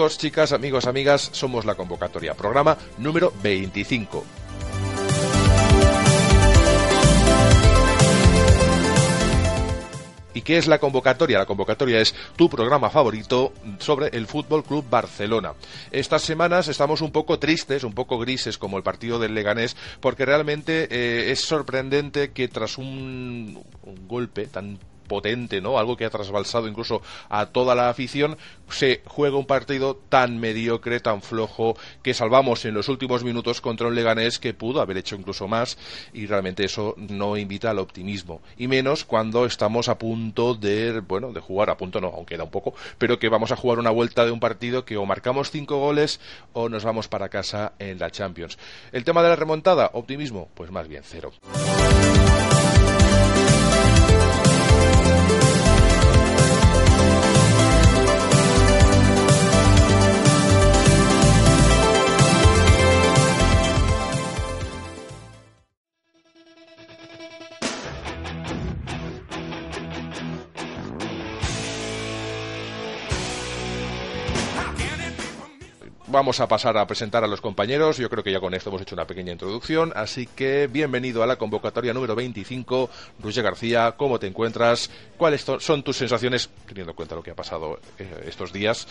Chicos, chicas, amigos, amigas, somos la convocatoria, programa número 25. ¿Y qué es la convocatoria? La convocatoria es tu programa favorito sobre el Fútbol Club Barcelona. Estas semanas estamos un poco tristes, un poco grises como el partido del Leganés, porque realmente eh, es sorprendente que tras un, un golpe tan potente, ¿no? Algo que ha trasbalsado incluso a toda la afición, se juega un partido tan mediocre, tan flojo, que salvamos en los últimos minutos contra un Leganés que pudo haber hecho incluso más y realmente eso no invita al optimismo. Y menos cuando estamos a punto de, bueno, de jugar, a punto no, aunque queda un poco, pero que vamos a jugar una vuelta de un partido que o marcamos cinco goles o nos vamos para casa en la Champions. El tema de la remontada, optimismo, pues más bien cero. Vamos a pasar a presentar a los compañeros. Yo creo que ya con esto hemos hecho una pequeña introducción. Así que bienvenido a la convocatoria número 25. Roger García, ¿cómo te encuentras? ¿Cuáles son tus sensaciones, teniendo en cuenta lo que ha pasado eh, estos días?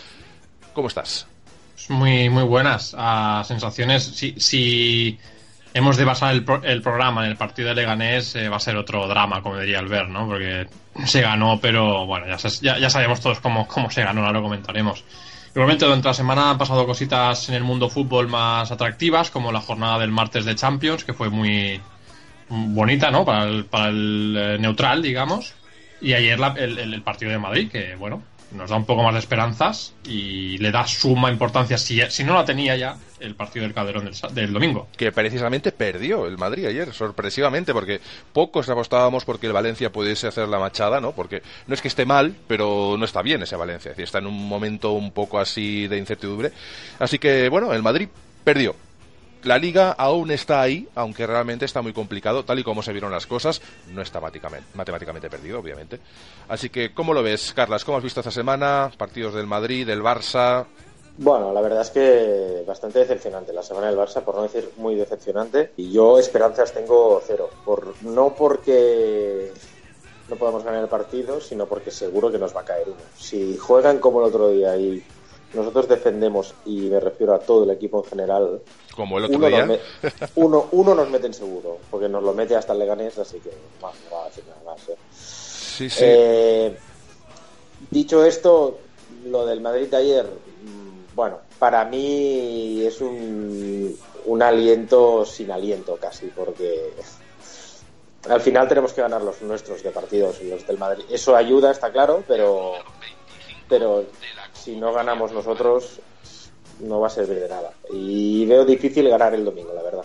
¿Cómo estás? Muy, muy buenas. Uh, sensaciones. Si, si, hemos de basar el, pro, el, programa en el partido de Leganés, eh, va a ser otro drama, como diría Albert, ¿no? Porque se ganó, pero bueno, ya, ya, ya sabemos todos cómo, cómo se ganó, ahora lo comentaremos. Igualmente, durante la semana han pasado cositas en el mundo fútbol más atractivas, como la jornada del martes de Champions, que fue muy bonita, ¿no? Para el, eh, neutral, digamos. Y ayer la, el, el, partido de Madrid, que, bueno, nos da un poco más de esperanzas y le da suma importancia, si, si no la tenía ya, el partido del Calderón del, del, domingo. Que precisamente perdió el Madrid ayer, sorpresivamente, porque pocos apostábamos porque el Valencia pudiese hacer la machada, ¿no? Porque no es que esté mal, pero no está bien ese Valencia, es está en un momento un poco así de incertidumbre. Así que, bueno, el Madrid perdió la liga aún está ahí, aunque realmente está muy complicado, tal y como se vieron las cosas, no está matemáticamente perdido, obviamente. Así que, ¿cómo lo ves, Carlas? ¿Cómo has visto esta semana? Partidos del Madrid, del Barça. Bueno, la verdad es que bastante decepcionante la semana del Barça, por no decir muy decepcionante. Y yo esperanzas tengo cero. Por, no porque no podamos ganar el partido, sino porque seguro que nos va a caer uno. Si juegan como el otro día y nosotros defendemos, y me refiero a todo el equipo en general, como el otro uno día. Nos uno, uno, nos meten seguro, porque nos lo mete hasta el Leganés, así que más, no va a decir nada más. ¿eh? Sí, sí. Eh, dicho esto, lo del Madrid de ayer, bueno, para mí es un, un aliento sin aliento casi, porque al final tenemos que ganar los nuestros de partidos, los del Madrid. Eso ayuda, está claro, pero, pero si no ganamos nosotros, no va a servir de nada. Y veo difícil ganar el domingo, la verdad.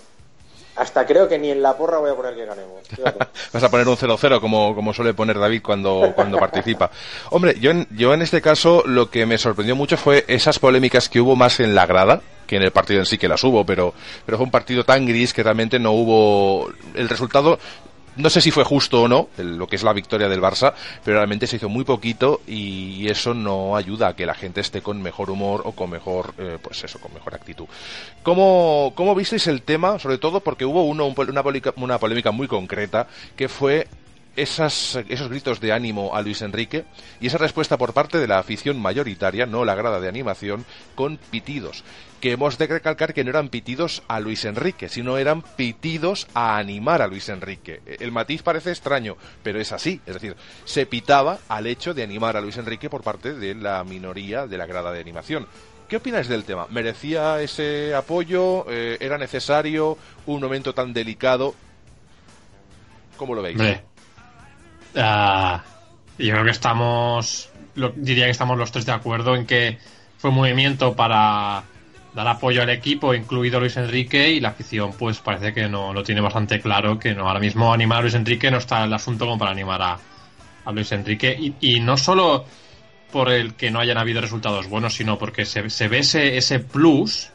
Hasta creo que ni en la porra voy a poner que ganemos. Vas a poner un 0-0 como, como suele poner David cuando, cuando participa. Hombre, yo en, yo en este caso lo que me sorprendió mucho fue esas polémicas que hubo más en la grada, que en el partido en sí que las hubo, pero, pero fue un partido tan gris que realmente no hubo el resultado no sé si fue justo o no lo que es la victoria del Barça, pero realmente se hizo muy poquito y eso no ayuda a que la gente esté con mejor humor o con mejor, eh, pues eso, con mejor actitud. ¿Cómo, ¿Cómo visteis el tema? Sobre todo porque hubo uno, una, polémica, una polémica muy concreta que fue esas, esos gritos de ánimo a Luis Enrique y esa respuesta por parte de la afición mayoritaria, no la grada de animación, con pitidos. Que hemos de recalcar que no eran pitidos a Luis Enrique, sino eran pitidos a animar a Luis Enrique. El matiz parece extraño, pero es así. Es decir, se pitaba al hecho de animar a Luis Enrique por parte de la minoría de la grada de animación. ¿Qué opináis del tema? ¿Merecía ese apoyo? Eh, ¿Era necesario un momento tan delicado? ¿Cómo lo veis? Uh, yo creo que estamos, diría que estamos los tres de acuerdo en que fue un movimiento para dar apoyo al equipo, incluido Luis Enrique, y la afición pues parece que no lo tiene bastante claro, que no ahora mismo animar a Luis Enrique no está el asunto como para animar a, a Luis Enrique, y, y, no solo por el que no hayan habido resultados buenos, sino porque se, se ve ese, ese plus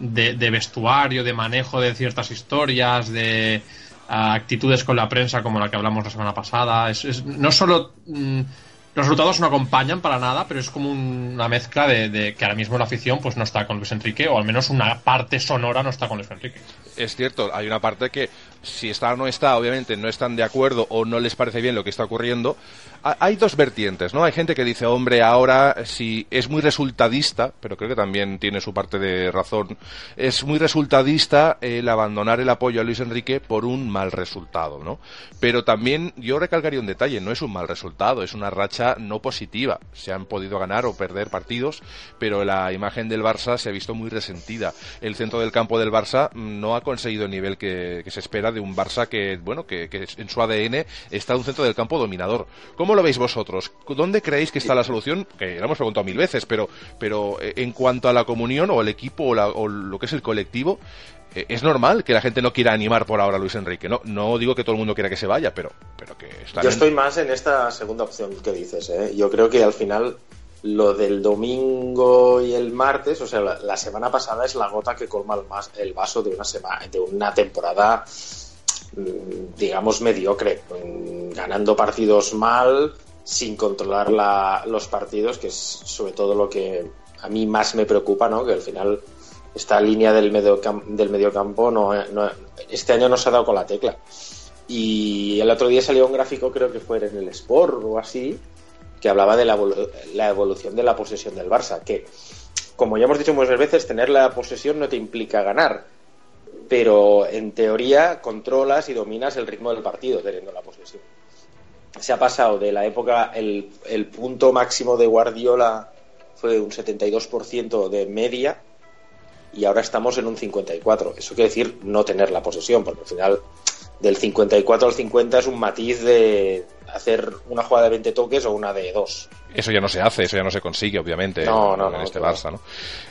de, de vestuario, de manejo de ciertas historias, de actitudes con la prensa como la que hablamos la semana pasada. Es, no solo mm, los resultados no acompañan para nada, pero es como una mezcla de, que ahora mismo la afición pues no está con Luis Enrique, o al menos una parte sonora no está con Luis Enrique. Es cierto, hay una parte que si está o no está, obviamente no están de acuerdo o no les parece bien lo que está ocurriendo. Hay dos vertientes, ¿no? Hay gente que dice, hombre, ahora si es muy resultadista, pero creo que también tiene su parte de razón, es muy resultadista el abandonar el apoyo a Luis Enrique por un mal resultado, ¿no? Pero también yo recalcaría un detalle, no es un mal resultado, es una racha no positiva. Se han podido ganar o perder partidos, pero la imagen del Barça se ha visto muy resentida. El centro del campo del Barça no ha conseguido el nivel que, se espera de un Barça que, bueno, que, en su ADN está un centro del campo dominador. ¿Cómo lo veis vosotros? ¿Dónde creéis que está la solución? Que lo hemos preguntado mil veces, pero, pero eh, en cuanto a la comunión o el equipo o lo que es el colectivo, eh, es normal que la gente no quiera animar por ahora a Luis Enrique. No, no digo que todo el mundo quiera que se vaya, pero, pero que está Yo estoy más en esta segunda opción que dices. ¿eh? Yo creo que al final lo del domingo y el martes, o sea, la, semana pasada es la gota que colma el, el vaso de una semana, de una temporada, digamos, mediocre, mm, ganando partidos mal, sin controlar los partidos, que es sobre todo lo que a mí más me preocupa, ¿no? Que al final esta línea del medio del mediocampo no, este año no se ha dado con la tecla. Y el otro día salió un gráfico, creo que fue en el Sport o así, que hablaba de la evolución de la posesión del Barça, que como ya hemos dicho muchas veces, tener la posesión no te implica ganar, pero en teoría controlas y dominas el ritmo del partido teniendo la posesión. Se ha pasado de la época, el, el punto máximo de Guardiola fue un 72% de media y ahora estamos en un 54. Eso quiere decir no tener la posesión, porque al final del 54 al 50 es un matiz de hacer una jugada de 20 toques o una de dos. Eso ya no se hace, eso ya no se consigue, obviamente, no, en, este Barça, ¿no?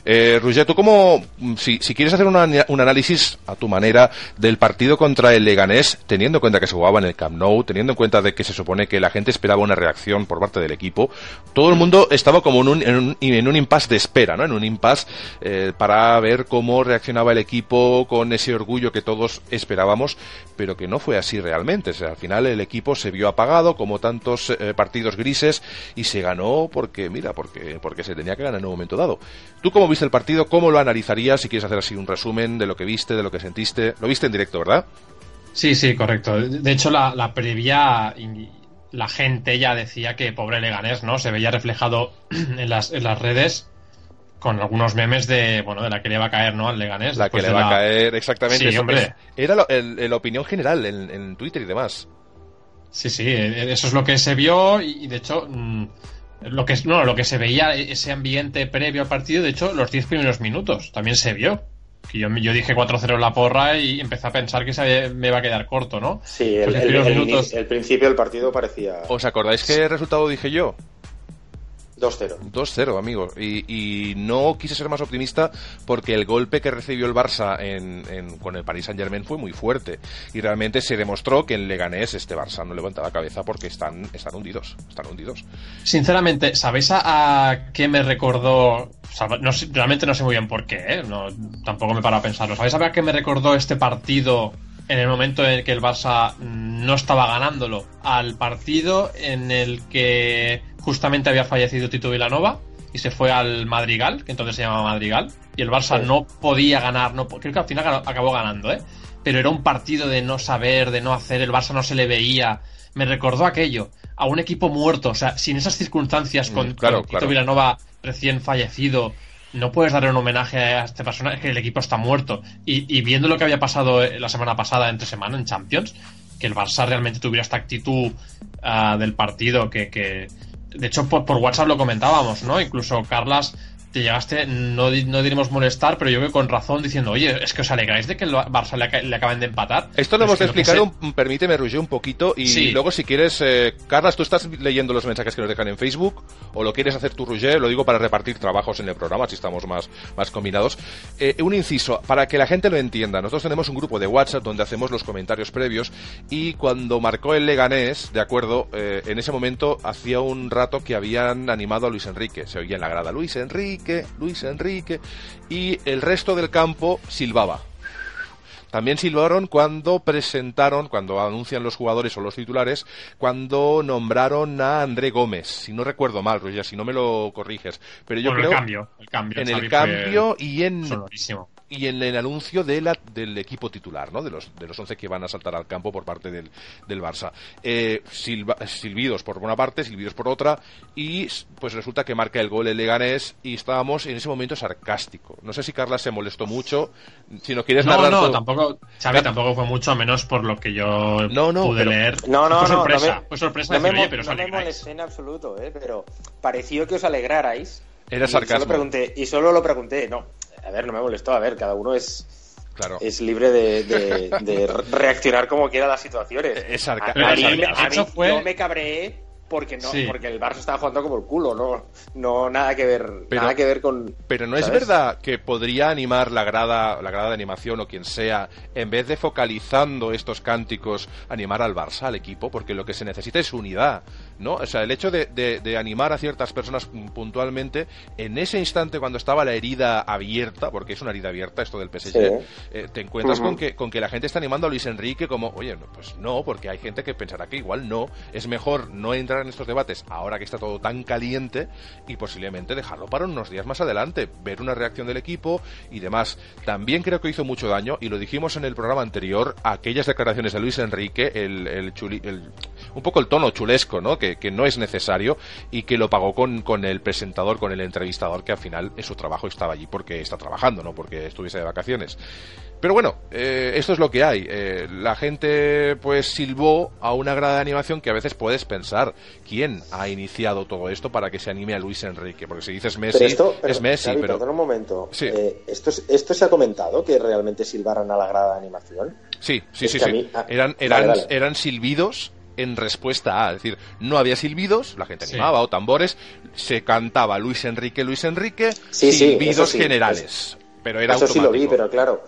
Eh, tú como, si, si quieres hacer un análisis a tu manera del partido contra el Leganés, teniendo en cuenta que se jugaba en el Camp Nou, teniendo en cuenta de que se supone que la gente esperaba una reacción por parte del equipo, todo el mundo estaba como en un, en un, en un impasse de espera, ¿no? En un impasse eh, para ver cómo reaccionaba el equipo con ese orgullo que todos esperábamos, pero que no fue así realmente. O sea, al final el equipo se vio apagado, como tantos eh, partidos grises, y se ganó no porque, mira, porque, porque se tenía que ganar en un momento dado. ¿Tú cómo viste el partido? ¿Cómo lo analizarías? Si quieres hacer así un resumen de lo que viste, de lo que sentiste. Lo viste en directo, ¿verdad? Sí, sí, correcto. De hecho, la, la previa, la gente ya decía que pobre Leganés, ¿no? Se veía reflejado en las, en las redes con algunos memes de bueno de la que le va a caer no al Leganés la que le va a caer exactamente sí, hombre. era la opinión general en, en, Twitter y demás sí sí e, eso es lo que se vio y, de hecho mm, lo que, no, lo que se veía, ese ambiente previo al partido, de hecho, los 10 primeros minutos también se vio. Que yo, yo dije 4-0 en la porra y empecé a pensar que se me iba a quedar corto, ¿no? Sí, el, el principio del partido parecía. ¿Os acordáis qué resultado dije yo? 2-0. 2-0, amigo. Y, no quise ser más optimista porque el golpe que recibió el Barça en, con el Paris Saint Germain fue muy fuerte. Y realmente se demostró que en Leganés este Barça no levanta la cabeza porque están, están hundidos. Están hundidos. Sinceramente, ¿sabéis a, qué me recordó? no, realmente no sé muy bien por qué, ¿eh? no, tampoco me paro a pensarlo. ¿Sabéis a qué me recordó este partido en el momento en el que el Barça no estaba ganándolo? Al partido en el que justamente había fallecido Tito Vilanova y se fue al Madrigal, que entonces se llamaba Madrigal, y el Barça no podía ganar, no, creo que al final acabó ganando, ¿eh? pero era un partido de no saber, de no hacer, el Barça no se le veía, me recordó aquello, a un equipo muerto, o sea, sin esas circunstancias con, mm, Tito Vilanova recién fallecido, no puedes darle un homenaje a este personaje, que el equipo está muerto. Y, viendo lo que había pasado eh, la semana pasada, entre semana, en Champions, que el Barça realmente tuviera esta actitud ah, del partido que, de hecho, por, por, WhatsApp lo comentábamos, ¿no? Incluso Carlas te llegaste, no, no diremos molestar, pero yo creo que con razón diciendo, oye, es que os alegráis de que el Barça le, acaben de empatar. Esto lo hemos explicado, permíteme, Roger, un poquito, y luego si quieres, eh, Carlas, tú estás leyendo los mensajes que nos dejan en Facebook, o lo quieres hacer tú, Roger, lo digo para repartir trabajos en el programa, si estamos más, más combinados. Eh, un inciso, para que la gente lo entienda, nosotros tenemos un grupo de WhatsApp donde hacemos los comentarios previos, y cuando marcó el Leganés, de acuerdo, eh, en ese momento hacía un rato que habían animado a Luis Enrique, se oía en la grada, Luis Enrique, Luis Enrique, y el resto del campo silbaba. También silbaron cuando presentaron, cuando anuncian los jugadores o los titulares, cuando nombraron a André Gómez. Si no recuerdo mal, Roger, si no me lo corriges. Pero yo creo. El cambio, el cambio. En el cambio y en. Sonorísimo y en el anuncio de la, del equipo titular, ¿no? De los, de los 11 que van a saltar al campo por parte del, del Barça. Eh, silbidos por una parte, silbidos por otra, y pues resulta que marca el gol el Leganés y estábamos en ese momento sarcástico. No sé si Carla se molestó mucho, si no quieres No, no, tampoco, Xavi, tampoco fue mucho, menos por lo que yo no, no, pude leer. No, no, fue no, sorpresa, me, fue sorpresa no decir, me, pero no me molesté en absoluto, ¿eh? pero pareció que os alegrarais. Era sarcasmo. Y solo, pregunté, y solo lo pregunté, no, a ver, no me molestó, a ver, cada uno es Claro. es libre de, de, de, reaccionar como quiera a las situaciones. Es a, a, mí, a mí fue... yo me cabreé porque no sí. porque el Barça estaba jugando como el culo no no nada que ver pero, nada que ver con pero no ¿sabes? es verdad que podría animar la grada la grada de animación o quien sea en vez de focalizando estos cánticos animar al Barça al equipo porque lo que se necesita es unidad no o sea el hecho de, de, de animar a ciertas personas puntualmente en ese instante cuando estaba la herida abierta porque es una herida abierta esto del PSG sí. eh, te encuentras uh -huh. con que con que la gente está animando a Luis Enrique como oye no, pues no porque hay gente que pensará que igual no es mejor no entrar en estos debates ahora que está todo tan caliente y posiblemente dejarlo para unos días más adelante, ver una reacción del equipo y demás. También creo que hizo mucho daño, y lo dijimos en el programa anterior, aquellas declaraciones de Luis Enrique, el, el, chuli, el un poco el tono chulesco, ¿no? Que, que, no es necesario y que lo pagó con, con el presentador, con el entrevistador, que al final es su trabajo estaba allí porque está trabajando, no porque estuviese de vacaciones. Pero bueno, eh, esto es lo que hay. Eh, la gente pues silbó a una grada de animación que a veces puedes pensar quién ha iniciado todo esto para que se anime a Luis Enrique. Porque si dices Messi, pero esto, pero, es Messi. Pero perdón un momento. Sí. Eh, esto, ¿Esto se ha comentado que realmente silbaran a la grada de animación? Sí, sí, es sí. sí. Mí... Ah, eran, eran, vale, vale. eran silbidos en respuesta a, es decir, no había silbidos, la gente animaba sí. o tambores, se cantaba Luis Enrique, Luis Enrique, sí, silbidos sí, generales. Eso, pero era eso automático. sí lo vi, pero claro,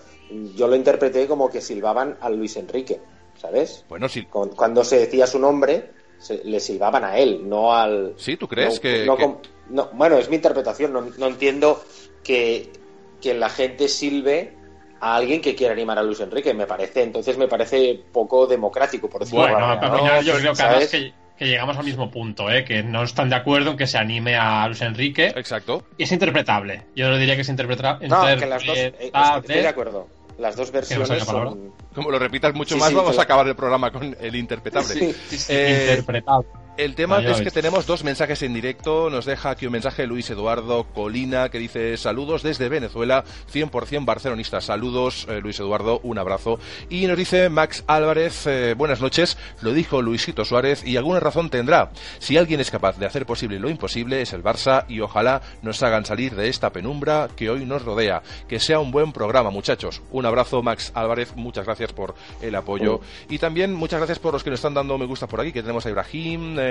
yo lo interpreté como que silbaban a Luis Enrique, ¿sabes? Bueno, sí. Cuando se decía su nombre, se, le silbaban a él, no al. Sí, ¿tú crees no, que, no, que... no, bueno, es mi interpretación. No, no entiendo que, que, la gente silbe a alguien que quiera animar a Luis Enrique. Me parece, entonces me parece poco democrático, por decirlo Bueno, manera, ¿no? yo creo que además que, que, llegamos al mismo punto, ¿eh? que no están de acuerdo en que se anime a Luis Enrique. Exacto. Y es interpretable. Yo no diría que es interpretable. No, que las dos. Eh, estoy de acuerdo las dos versiones no son... Como lo repitas mucho Sí, más, sí, vamos pero- a acabar el programa con el interpretable. Sí, Sí, sí, Eh, interpretable. El tema es que tenemos dos mensajes en directo. Nos deja aquí un mensaje Luis Eduardo Colina que dice saludos desde Venezuela, 100% barcelonista. Saludos eh, Luis Eduardo, un abrazo. Y nos dice Max Álvarez, eh, buenas noches. Lo dijo Luisito Suárez y alguna razón tendrá. Si alguien es capaz de hacer posible lo imposible es el Barça y ojalá nos hagan salir de esta penumbra que hoy nos rodea. Que sea un buen programa, muchachos. Un abrazo Max Álvarez, muchas gracias por el apoyo. Y también muchas gracias por los que nos están dando me gusta por aquí, que tenemos a Ibrahim, eh,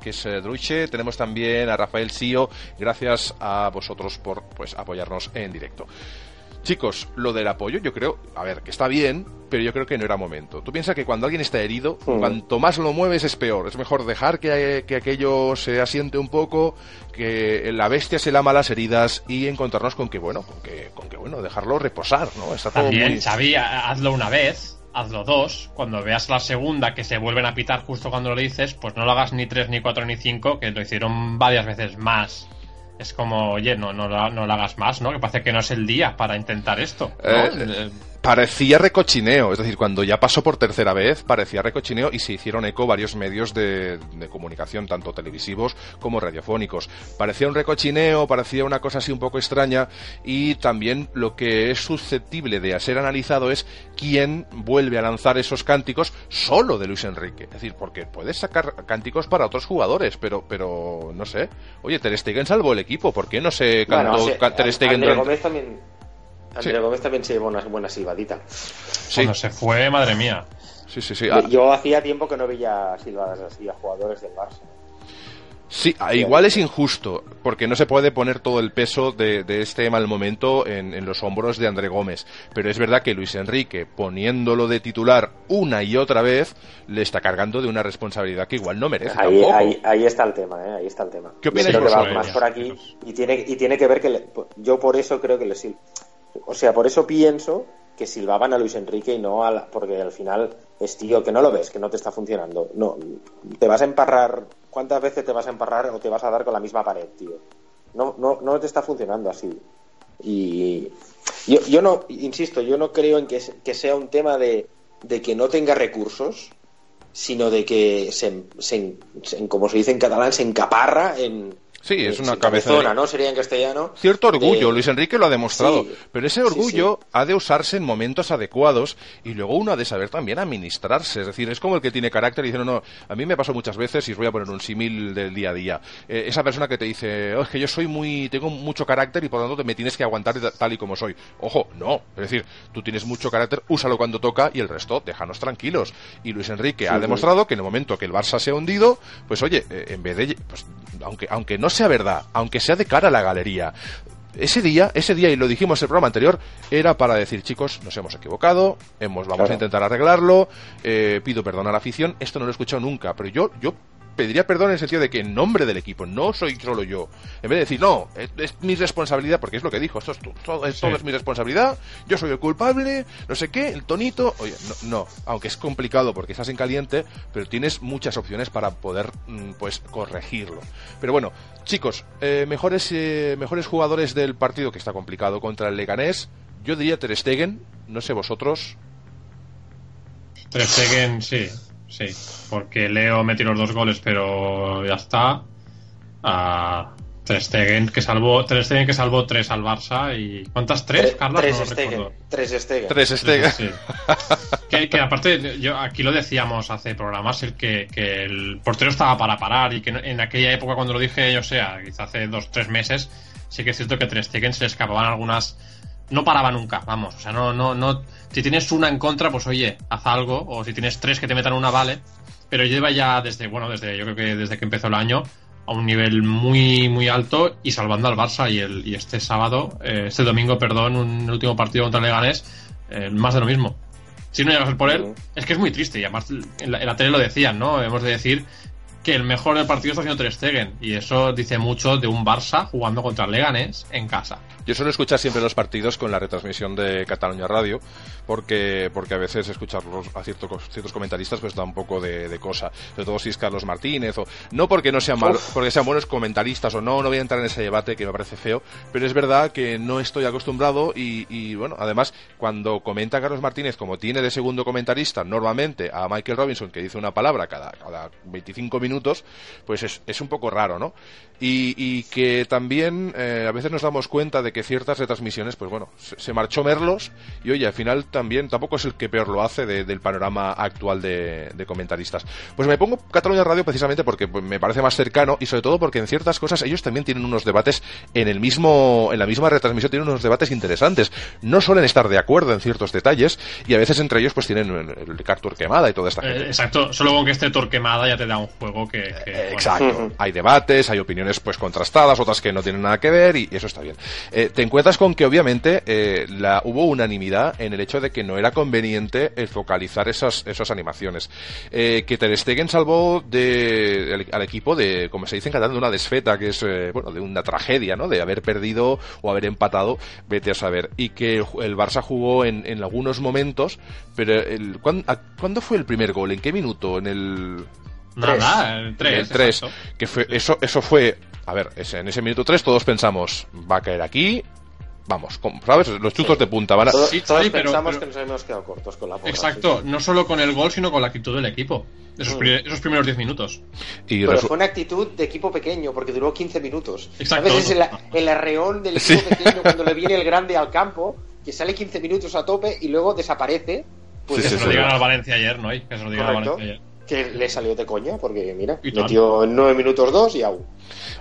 que es eh, Druiche, tenemos también a Rafael Sio, gracias a vosotros por pues apoyarnos en directo. Chicos, lo del apoyo, yo creo, a ver, que está bien, pero yo creo que no era momento. Tú piensas que cuando alguien está herido, Mm. cuanto más lo mueves es peor. Es mejor dejar que, que aquello se asiente un poco, que la bestia se lama las heridas y encontrarnos con que, bueno, con que, con que bueno, dejarlo reposar, ¿no? Está todo También, muy... Xavi, ha- hazlo una vez, hazlo dos. Cuando veas la segunda que se vuelven a pitar justo cuando lo dices, pues no lo hagas ni tres, ni cuatro, ni cinco, que lo hicieron varias veces más. Es como, oye, no, no, lo- no lo hagas más, ¿no? Que parece que no es el día para intentar esto. ¿no? Eh, Eh, parecía recochineo, es decir, cuando ya pasó por tercera vez, parecía recochineo y se hicieron eco varios medios de, de comunicación, tanto televisivos como radiofónicos. Parecía un recochineo, parecía una cosa así un poco extraña y también lo que es susceptible de ser analizado es quién vuelve a lanzar esos cánticos solo de Luis Enrique. Es decir, porque puedes sacar cánticos para otros jugadores, pero, pero no sé. Oye, Ter Stegen salvó el equipo, ¿por qué no se cantó Bueno, sí, ca- Ter Stegen André durante- Gómez también. André Sí. Gómez también se llevó una buena silbadita. Sí, Cuando se fue, madre mía. sí, sí. sí. Ah, Yo hacía tiempo que no veía silbadas así a jugadores del Barça. Sí, ah, igual es injusto, porque no se puede poner todo el peso de, de este mal momento en, en los hombros de André Gómez. Pero es verdad que Luis Enrique, poniéndolo de titular una y otra vez, le está cargando de una responsabilidad que igual no merece Ahí, tampoco. ahí, ahí está el tema, ¿eh? ahí está el tema. ¿Qué Yo opináis creo que va más por aquí y tiene, y tiene que ver que le- yo por eso creo que le sil- o sea, por eso pienso que silbaban a Luis Enrique y no a porque al final es tío que no lo ves, que no te está funcionando. No, te vas a emparrar, ¿cuántas veces te vas a emparrar o te vas a dar con la misma pared, tío? No, no, no te está funcionando así. Y yo, yo no, insisto, yo no creo en que, que sea un tema de, de, que no tenga recursos, sino de que se, se, como se dice en catalán, se encaparra en, Sí, es una cabezona, ¿no? Sería en castellano. Cierto orgullo, Luis Enrique lo ha demostrado, pero ese orgullo ha de usarse en momentos adecuados y luego uno ha de saber también administrarse, es decir, es como el que tiene carácter y dice, no, no, a mí me pasó muchas veces y os voy a poner un símil del día a día. Eh, esa persona que te dice, oh, es que yo soy muy, tengo mucho carácter y por lo tanto me tienes que aguantar tal y como soy. Ojo, no, es decir, tú tienes mucho carácter, úsalo cuando toca y el resto, déjanos tranquilos. Y Luis Enrique ha demostrado que en el momento que el Barça se ha hundido, pues oye, eh, en vez de, pues, aunque, aunque no sea verdad, aunque sea de cara a la galería. Ese día, ese día, y lo dijimos en el programa anterior, era para decir, chicos, nos hemos equivocado, hemos, vamos a intentar arreglarlo, eh, pido perdón a la afición, esto no lo he escuchado nunca, pero yo, yo pediría perdón en el sentido de que en nombre del equipo, no soy solo yo. En vez de decir, no, es, mi responsabilidad, porque es lo que dijo, esto es todo, es mi responsabilidad, yo soy el culpable, no sé qué, el tonito. Oye, no, no, aunque es complicado porque estás en caliente, pero tienes muchas opciones para poder, mm, pues, corregirlo. Pero bueno, chicos, eh, mejores, eh, mejores jugadores del partido, que está complicado, contra el Leganés, yo diría Ter Stegen, no sé vosotros. Ter Stegen, sí. Sí, porque Leo metió los dos goles, pero ya está. A Ter Stegen que salvó Ter Stegen que salvó tres al Barça y ¿cuántas tres, Carlos? Tres no Stegen, tres Stegen. Tres Stegen. Sí. que, aparte yo aquí lo decíamos hace programas el que, que, el portero estaba para parar y que en aquella época cuando lo dije yo sea, quizá hace dos tres meses sí que es cierto que Ter Stegen se le escapaban algunas no paraba nunca, vamos, o sea, no, no, no, si tienes una en contra, pues oye, haz algo, o si tienes tres que te metan una, vale, pero lleva ya desde, bueno, desde, yo creo que desde que empezó el año, a un nivel muy, muy alto y salvando al Barça y, el, y este sábado, eh, este domingo, perdón, un último partido contra el Leganés, eh, más de lo mismo. Si no llegas por él, es que es muy triste y además en la, en la tele lo decían, ¿no? Hemos de decir que el mejor del partido está haciendo Ter Stegen y eso dice mucho de un Barça jugando contra el Leganés en casa. Yo suelo escuchar siempre los partidos con la retransmisión de Cataluña Radio, porque, porque a veces escucharlos a ciertos, ciertos comentaristas pues da un poco de, cosa, sobre todo si es Carlos Martínez, o no porque no sean malos, porque sean buenos comentaristas o no, no voy a entrar en ese debate que me parece feo, pero es verdad que no estoy acostumbrado y, bueno, además cuando comenta Carlos Martínez, como tiene de segundo comentarista normalmente a Michael Robinson, que dice una palabra cada, cada 25 minutos, pues es, es un poco raro, ¿no? Y, que también eh, a veces nos damos cuenta de que ciertas retransmisiones, pues bueno, se, marchó Merlos y oye, al final también tampoco es el que peor lo hace del panorama actual de, comentaristas. Pues me pongo Cataluña Radio precisamente porque pues, me parece más cercano y sobre todo porque en ciertas cosas ellos también tienen unos debates en el mismo, en la misma retransmisión tienen unos debates interesantes. No suelen estar de acuerdo en ciertos detalles y a veces entre ellos pues tienen el de Torquemada y toda esta gente. Eh, exacto, solo con que esté Torquemada ya te da un juego que... exacto, hay debates, hay opiniones pues contrastadas, otras que no tienen nada que ver y eso está bien. Eh, te encuentras con que obviamente eh, la, hubo unanimidad en el hecho de que no era conveniente focalizar esas, esas animaciones. Eh, que Ter Stegen salvó de, al, equipo de, como se dice en catalán, de una desfeta, que es, bueno, de una tragedia, ¿no? De haber perdido o haber empatado, vete a saber. Y que el, Barça jugó en, en algunos momentos, pero el, ¿cuándo, fue el primer gol? ¿En qué minuto? En el... Nada, el 3. El 3. Que fue, eso, eso fue. A ver, en ese minuto 3 todos pensamos, va a caer aquí, vamos, ¿sabes? Los chuzos de punta van a... Todos, pensamos que nos hemos quedado cortos con la porra, Exacto, no solo con el gol, sino con la actitud del equipo. Esos, mm. esos primeros 10 minutos. Y Pero fue una actitud de equipo pequeño, porque duró 15 minutos. Exacto. A veces el, el arreón del equipo pequeño cuando le viene el grande al campo, que sale 15 minutos a tope y luego desaparece. Pues que se lo digan al Valencia ayer, ¿no? Que se lo digan al Valencia ayer que le salió de coña, porque mira, metió en 9 minutos 2 y au.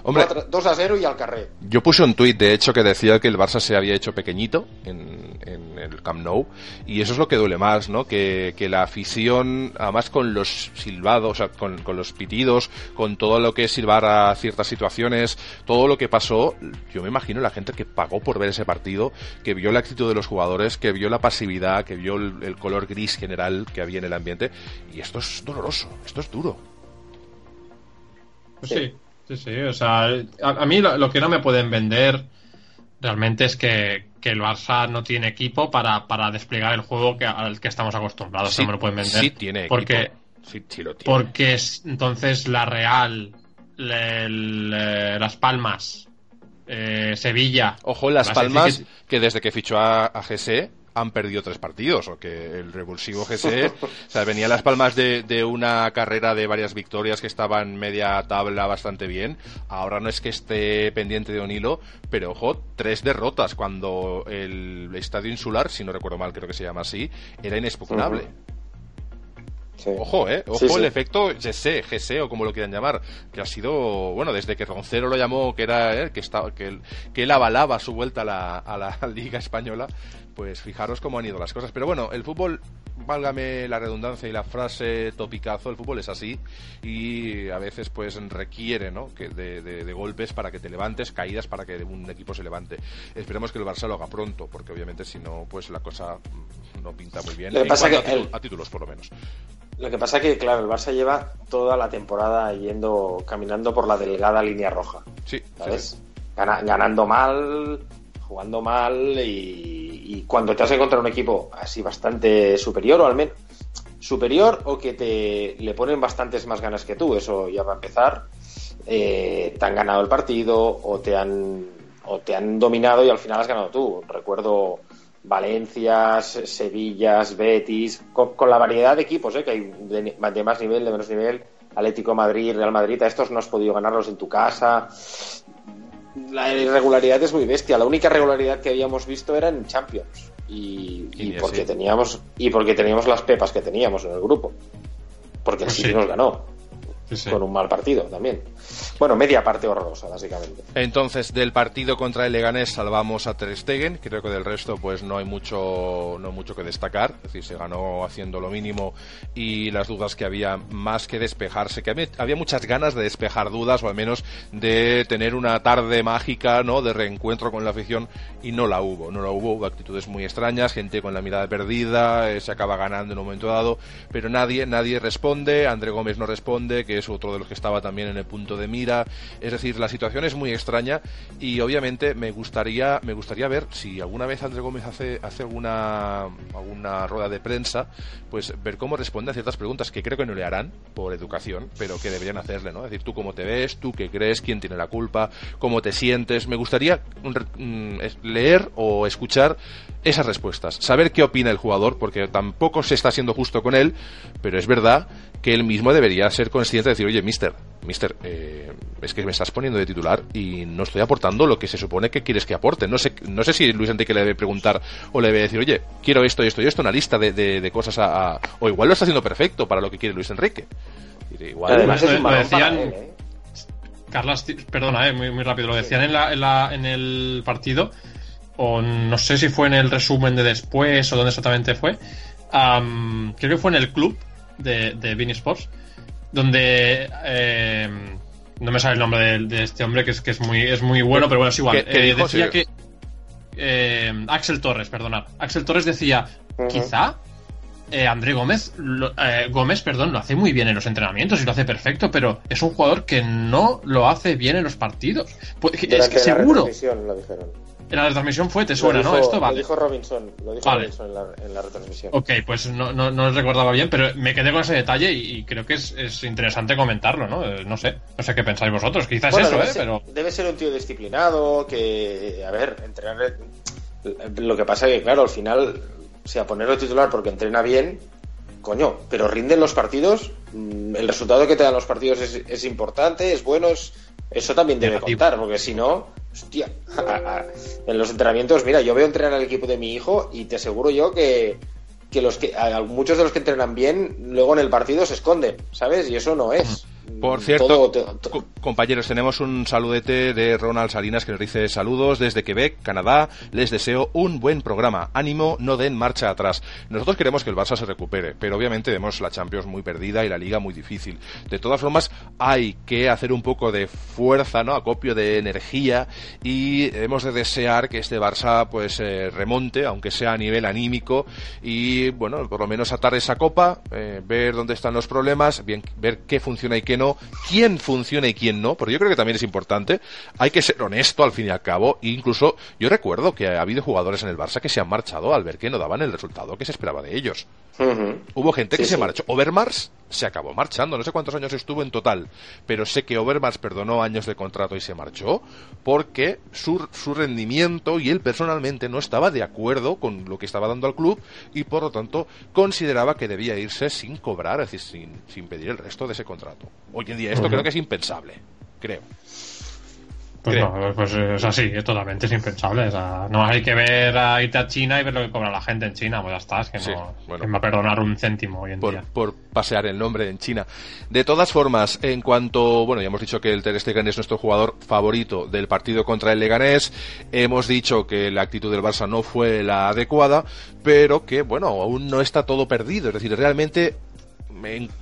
Hombre, 2 a 0 y al carré. Yo puse un tuit, de hecho, que decía que el Barça se había hecho pequeñito en, en el Camp Nou, y eso es lo que duele más, ¿no? Que, que la afición, además con los silbados, o sea, con, con, los pitidos, con todo lo que es silbar a ciertas situaciones, todo lo que pasó, yo me imagino la gente que pagó por ver ese partido, que vio la actitud de los jugadores, que vio la pasividad, que vio el, el color gris general que había en el ambiente, y esto es doloroso, esto es duro. Sí. Sí, sí, o sea, a, mí lo, que no me pueden vender realmente es que, el Barça no tiene equipo para, para desplegar el juego que, al que estamos acostumbrados. Sí, no me lo pueden vender. Sí, tiene porque, equipo. Sí, sí lo tiene. Porque es, entonces la Real, el- Las Palmas, eh, Sevilla. Ojo, Las Palmas, que desde que fichó a, a GC han perdido tres partidos, o que el revulsivo GC, o sea, venía Las Palmas de, de una carrera de varias victorias que estaban media tabla bastante bien, ahora no es que esté pendiente de un hilo, pero ojo, tres derrotas cuando el Estadio Insular, si no recuerdo mal, creo que se llama así, era inexpugnable. Sí. Ojo, eh, ojo Sí, sí. el efecto GC, GC o como lo quieran llamar, que ha sido, bueno, desde que Roncero lo llamó, que era, eh, que estaba, que él, que él avalaba su vuelta a la, a la Liga Española, pues fijaros cómo han ido las cosas. Pero bueno, el fútbol, válgame la redundancia y la frase topicazo, el fútbol es así y a veces pues requiere, ¿no? Que de, de- de golpes para que te levantes, caídas para que un equipo se levante. Esperemos que el Barça lo haga pronto, porque obviamente si no, pues la cosa no pinta muy bien. Lo que pasa que a, titu- el- a títulos, por lo menos. Lo que pasa que, claro, el Barça lleva toda la temporada yendo, caminando por la delgada línea roja, Sí, ¿sabes? Gana- ganando mal, jugando mal y, y cuando te has encontrado un equipo así bastante superior o al menos superior o que te le ponen bastantes más ganas que tú, eso ya va a empezar, eh, te han ganado el partido o te han o te han dominado y al final has ganado tú. Recuerdo Valencia, Se- Sevillas, Betis, con, la variedad de equipos ¿eh? que hay de, de más nivel, de menos nivel, Atlético Madrid, Real Madrid, a estos no has podido ganarlos en tu casa. La irregularidad es muy bestia. La única regularidad que habíamos visto era en Champions. Y, porque teníamos y porque teníamos las pepas que teníamos en el grupo. Porque el Pues City sí. nos ganó sí. con un mal partido también. Bueno, media parte horrorosa, básicamente. Entonces, del partido contra el Leganés salvamos a Ter Stegen. Creo que del resto, pues no hay mucho, no mucho que destacar. Es decir, se ganó haciendo lo mínimo y las dudas que había más que despejarse, que había, había muchas ganas de despejar dudas o al menos de tener una tarde mágica, ¿no? De reencuentro con la afición y no la hubo. No la hubo. Hubo actitudes muy extrañas, gente con la mirada perdida, eh, se acaba ganando en un momento dado, pero nadie, nadie responde. André Gómez no responde, que es otro de los que estaba también en el punto de mira. Es decir, la situación es muy extraña y obviamente me gustaría, me gustaría ver si alguna vez André Gómez hace, hace alguna, alguna rueda de prensa, pues ver cómo responde a ciertas preguntas que creo que no le harán por educación, pero que deberían hacerle, ¿no? Es decir, tú cómo te ves, tú qué crees, quién tiene la culpa, cómo te sientes. Me gustaría mm, mm, leer o escuchar esas respuestas, saber qué opina el jugador, porque tampoco se está siendo justo con él, pero es verdad que él mismo debería ser consciente de decir, oye, mister, mister, eh, es que me estás poniendo de titular y no estoy aportando lo que se supone que quieres que aporte. No sé, no sé si Luis Enrique le debe preguntar o le debe decir, oye, quiero esto y esto y esto, una lista de, de- de cosas a, a- O igual lo está haciendo perfecto para lo que quiere Luis Enrique. Y Igual, Además lo- es un lo balón para decían- él, ¿eh? Carlas, ti- perdona, eh, muy, muy rápido. Lo decían en, la, en, la- en el partido, o no sé si fue en el resumen de después o dónde exactamente fue. Am, creo que fue en el club de, de Sports, donde. eh, no me sale el nombre de, de este hombre, que es, que es muy es muy bueno, pero bueno, es igual. ¿Qué- qué Eh, dijo? decía Sí. que. eh, Axel Torres, perdonad. Axel Torres decía, quizá eh, André Gómez, lo- eh, Gómez, perdón, lo hace muy bien en los entrenamientos y lo hace perfecto, pero es un jugador que no lo hace bien en los partidos. Pues, es que la seguro. lo dijeron. En la retransmisión fue, te Lo suena, dijo- ¿no? Esto Lo vale. dijo Robinson, lo dijo Vale. Robinson en la, en la retransmisión. Ok, pues no, no, no recordaba bien, pero me quedé con ese detalle y, y creo que es, es interesante comentarlo, ¿no? Eh, No sé, no sé qué pensáis vosotros. Quizás Bueno, eso, ¿eh? ser, Pero debe ser un tío disciplinado, que, a ver, entrenar... Lo que pasa es que, claro, al final, o sea, ponerlo titular porque entrena bien, coño, pero rinden los partidos, mm, el resultado que te dan los partidos es, es importante, es bueno, es- eso también debe Negativo. contar, porque si no, hostia, en los entrenamientos, mira, yo veo entrenar al equipo de mi hijo y te aseguro yo que, que los que muchos de los que entrenan bien luego en el partido se esconden, ¿sabes? Y eso no es. Por cierto, Todo- compañeros, tenemos un saludete de Ronald Salinas que nos dice saludos desde Quebec, Canadá. Les deseo un buen programa. Ánimo, no den marcha atrás. Nosotros queremos que el Barça se recupere, pero obviamente vemos la Champions muy perdida y la Liga muy difícil. De todas formas, hay que hacer un poco de fuerza, ¿no? Acopio de energía y hemos de desear que este Barça pues eh, remonte, aunque sea a nivel anímico y bueno, por lo menos atar esa copa, eh, ver dónde están los problemas, bien, ver qué funciona y qué no, quién funciona y quién no, porque yo creo que también es importante. Hay que ser honesto al fin y al cabo. E incluso yo recuerdo que ha habido jugadores en el Barça que se han marchado al ver que no daban el resultado que se esperaba de ellos. Hubo gente que se marchó. Overmars se acabó marchando. No sé cuántos años estuvo en total, pero sé que Overmars perdonó años de contrato y se marchó porque su, su rendimiento y él personalmente no estaba de acuerdo con lo que estaba dando al club y por lo tanto consideraba que debía irse sin cobrar, es decir, sin, sin pedir el resto de ese contrato. Hoy en día esto creo que es impensable, creo. Pues no, pues es así, es totalmente es impensable. no hay que ver a irte a China y ver lo que cobra la gente en China, pues ya está, es que no me va a perdonar un céntimo hoy en por, día. Por pasear el nombre en China. De todas formas, en cuanto, bueno, ya hemos dicho que el Ter Stegen es nuestro jugador favorito del partido contra el Leganés, hemos dicho que la actitud del Barça no fue la adecuada, pero que, bueno, aún no está todo perdido, es decir, realmente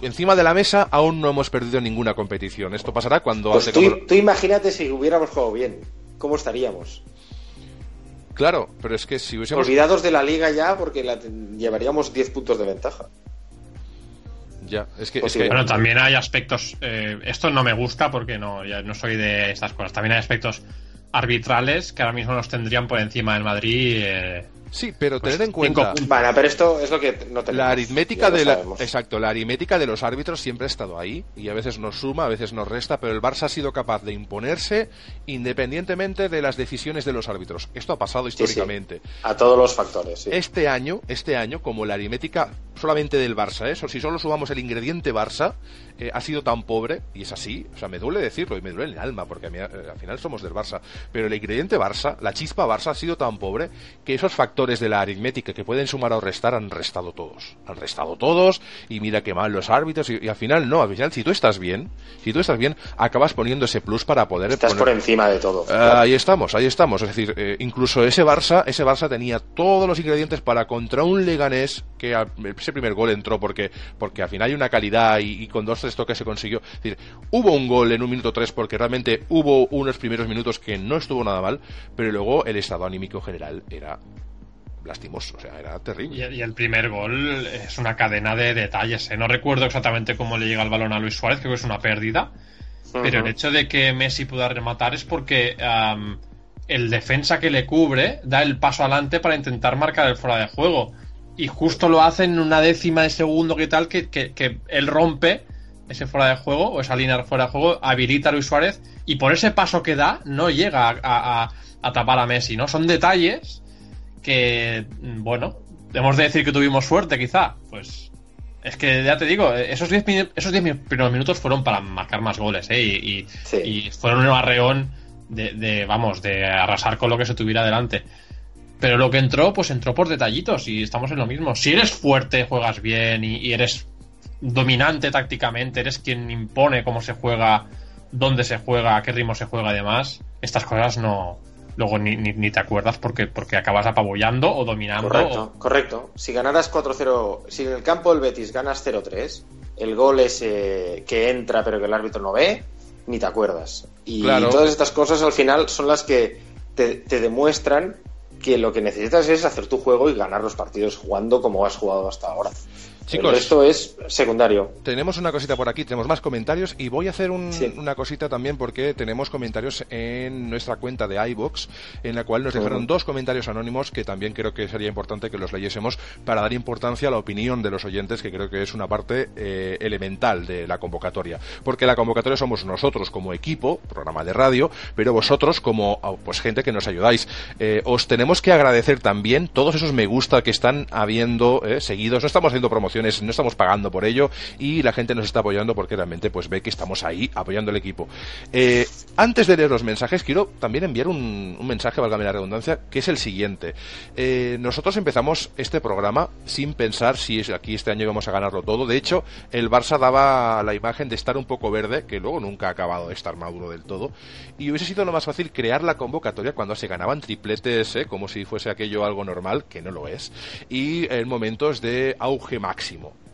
encima de la mesa aún no hemos perdido ninguna competición. Esto pasará cuando... Pues tú, imagínate si hubiéramos jugado bien. ¿Cómo estaríamos? Claro, pero es que si hubiésemos... Olvidados de la liga ya porque la llevaríamos 10 puntos de ventaja. Ya, es que, pues Bueno, también hay aspectos... Eh, esto no me gusta porque no, no soy de estas cosas. También hay aspectos arbitrales que ahora mismo nos tendrían por encima del Madrid eh, Sí, pero tener pues en cuenta. Bueno, pero esto es lo que no tenemos. La aritmética de la, exacto, la aritmética de los árbitros siempre ha estado ahí y a veces nos suma, a veces nos resta, pero el Barça ha sido capaz de imponerse independientemente de las decisiones de los árbitros. Esto ha pasado históricamente. A todos los factores. Este año, este año, como la aritmética solamente del Barça, ¿eh? si solo sumamos el ingrediente Barça, eh, ha sido tan pobre, y es así, o sea, me duele decirlo y me duele el alma, porque eh, al final somos del Barça, pero el ingrediente Barça, la chispa Barça ha sido tan pobre que esos factores de la aritmética que pueden sumar o restar han restado todos. Han restado todos, y mira qué mal los árbitros, y, al final no, al final si tú estás bien, si tú estás bien, acabas poniendo ese plus para poder... Estás por encima de todo. Ah, ahí estamos, ahí estamos, es decir, eh, incluso ese Barça, ese Barça tenía todos los ingredientes para contra un Leganés que ese primer gol entró porque, porque al final hay una calidad y con dos esto que se consiguió. Es decir, hubo un gol en un minuto tres porque realmente hubo unos primeros minutos que no estuvo nada mal, pero luego el estado anímico general era lastimoso, o sea, era terrible. Y, el primer gol es una cadena de detalles. ¿eh? No recuerdo exactamente cómo le llega el balón a Luis Suárez, creo que es una pérdida. Pero el hecho de que Messi pueda rematar es porque el defensa que le cubre da el paso adelante para intentar marcar el fuera de juego. Y justo lo hace en una décima de segundo que tal, que, que él rompe ese fuera de juego o esa línea fuera de juego habilita a Luis Suárez y por ese paso que da no llega a, tapar a Messi, ¿no? Son detalles que, bueno, hemos de decir que tuvimos suerte quizá, pues es que ya te digo, esos 10 esos diez primeros minutos fueron para marcar más goles, ¿eh? Y, fueron un arreón de, vamos, de arrasar con lo que se tuviera delante. Pero lo que entró, pues entró por detallitos y estamos en lo mismo. Si eres fuerte, juegas bien y eres dominante tácticamente, eres quien impone cómo se juega, dónde se juega, a qué ritmo se juega además, estas cosas no luego ni, ni, te acuerdas porque, porque acabas apabullando o dominando. Correcto, correcto. Si ganaras 4-0, si en el campo del Betis ganas 0-3, el gol es que entra pero que el árbitro no ve, ni te acuerdas. Y todas estas cosas al final son las que te, te demuestran que lo que necesitas es hacer tu juego y ganar los partidos jugando como has jugado hasta ahora. Chicos, esto es secundario. Tenemos una cosita por aquí, tenemos más comentarios y voy a hacer una cosita también porque tenemos comentarios en nuestra cuenta de iBox en la cual nos dejaron dos comentarios anónimos que también creo que sería importante que los leyésemos para dar importancia a la opinión de los oyentes que creo que es una parte eh, elemental de la convocatoria. Porque la convocatoria somos nosotros como equipo, programa de radio, pero vosotros como pues gente que nos ayudáis. Eh, os tenemos que agradecer también todos esos me gusta que están habiendo eh, seguidos. No estamos haciendo promoción no estamos pagando por ello y la gente nos está apoyando porque realmente pues ve que estamos ahí apoyando al equipo. Eh, antes de leer los mensajes, quiero también enviar un, mensaje, válgame la redundancia, que es el siguiente. Eh, nosotros empezamos este programa sin pensar si aquí este año íbamos a ganarlo todo. De hecho, el Barça daba la imagen de estar un poco verde, que luego nunca ha acabado de estar maduro del todo. Y hubiese sido lo más fácil crear la convocatoria cuando se ganaban tripletes, como si fuese aquello algo normal, que no lo es. Y en momentos de auge máximo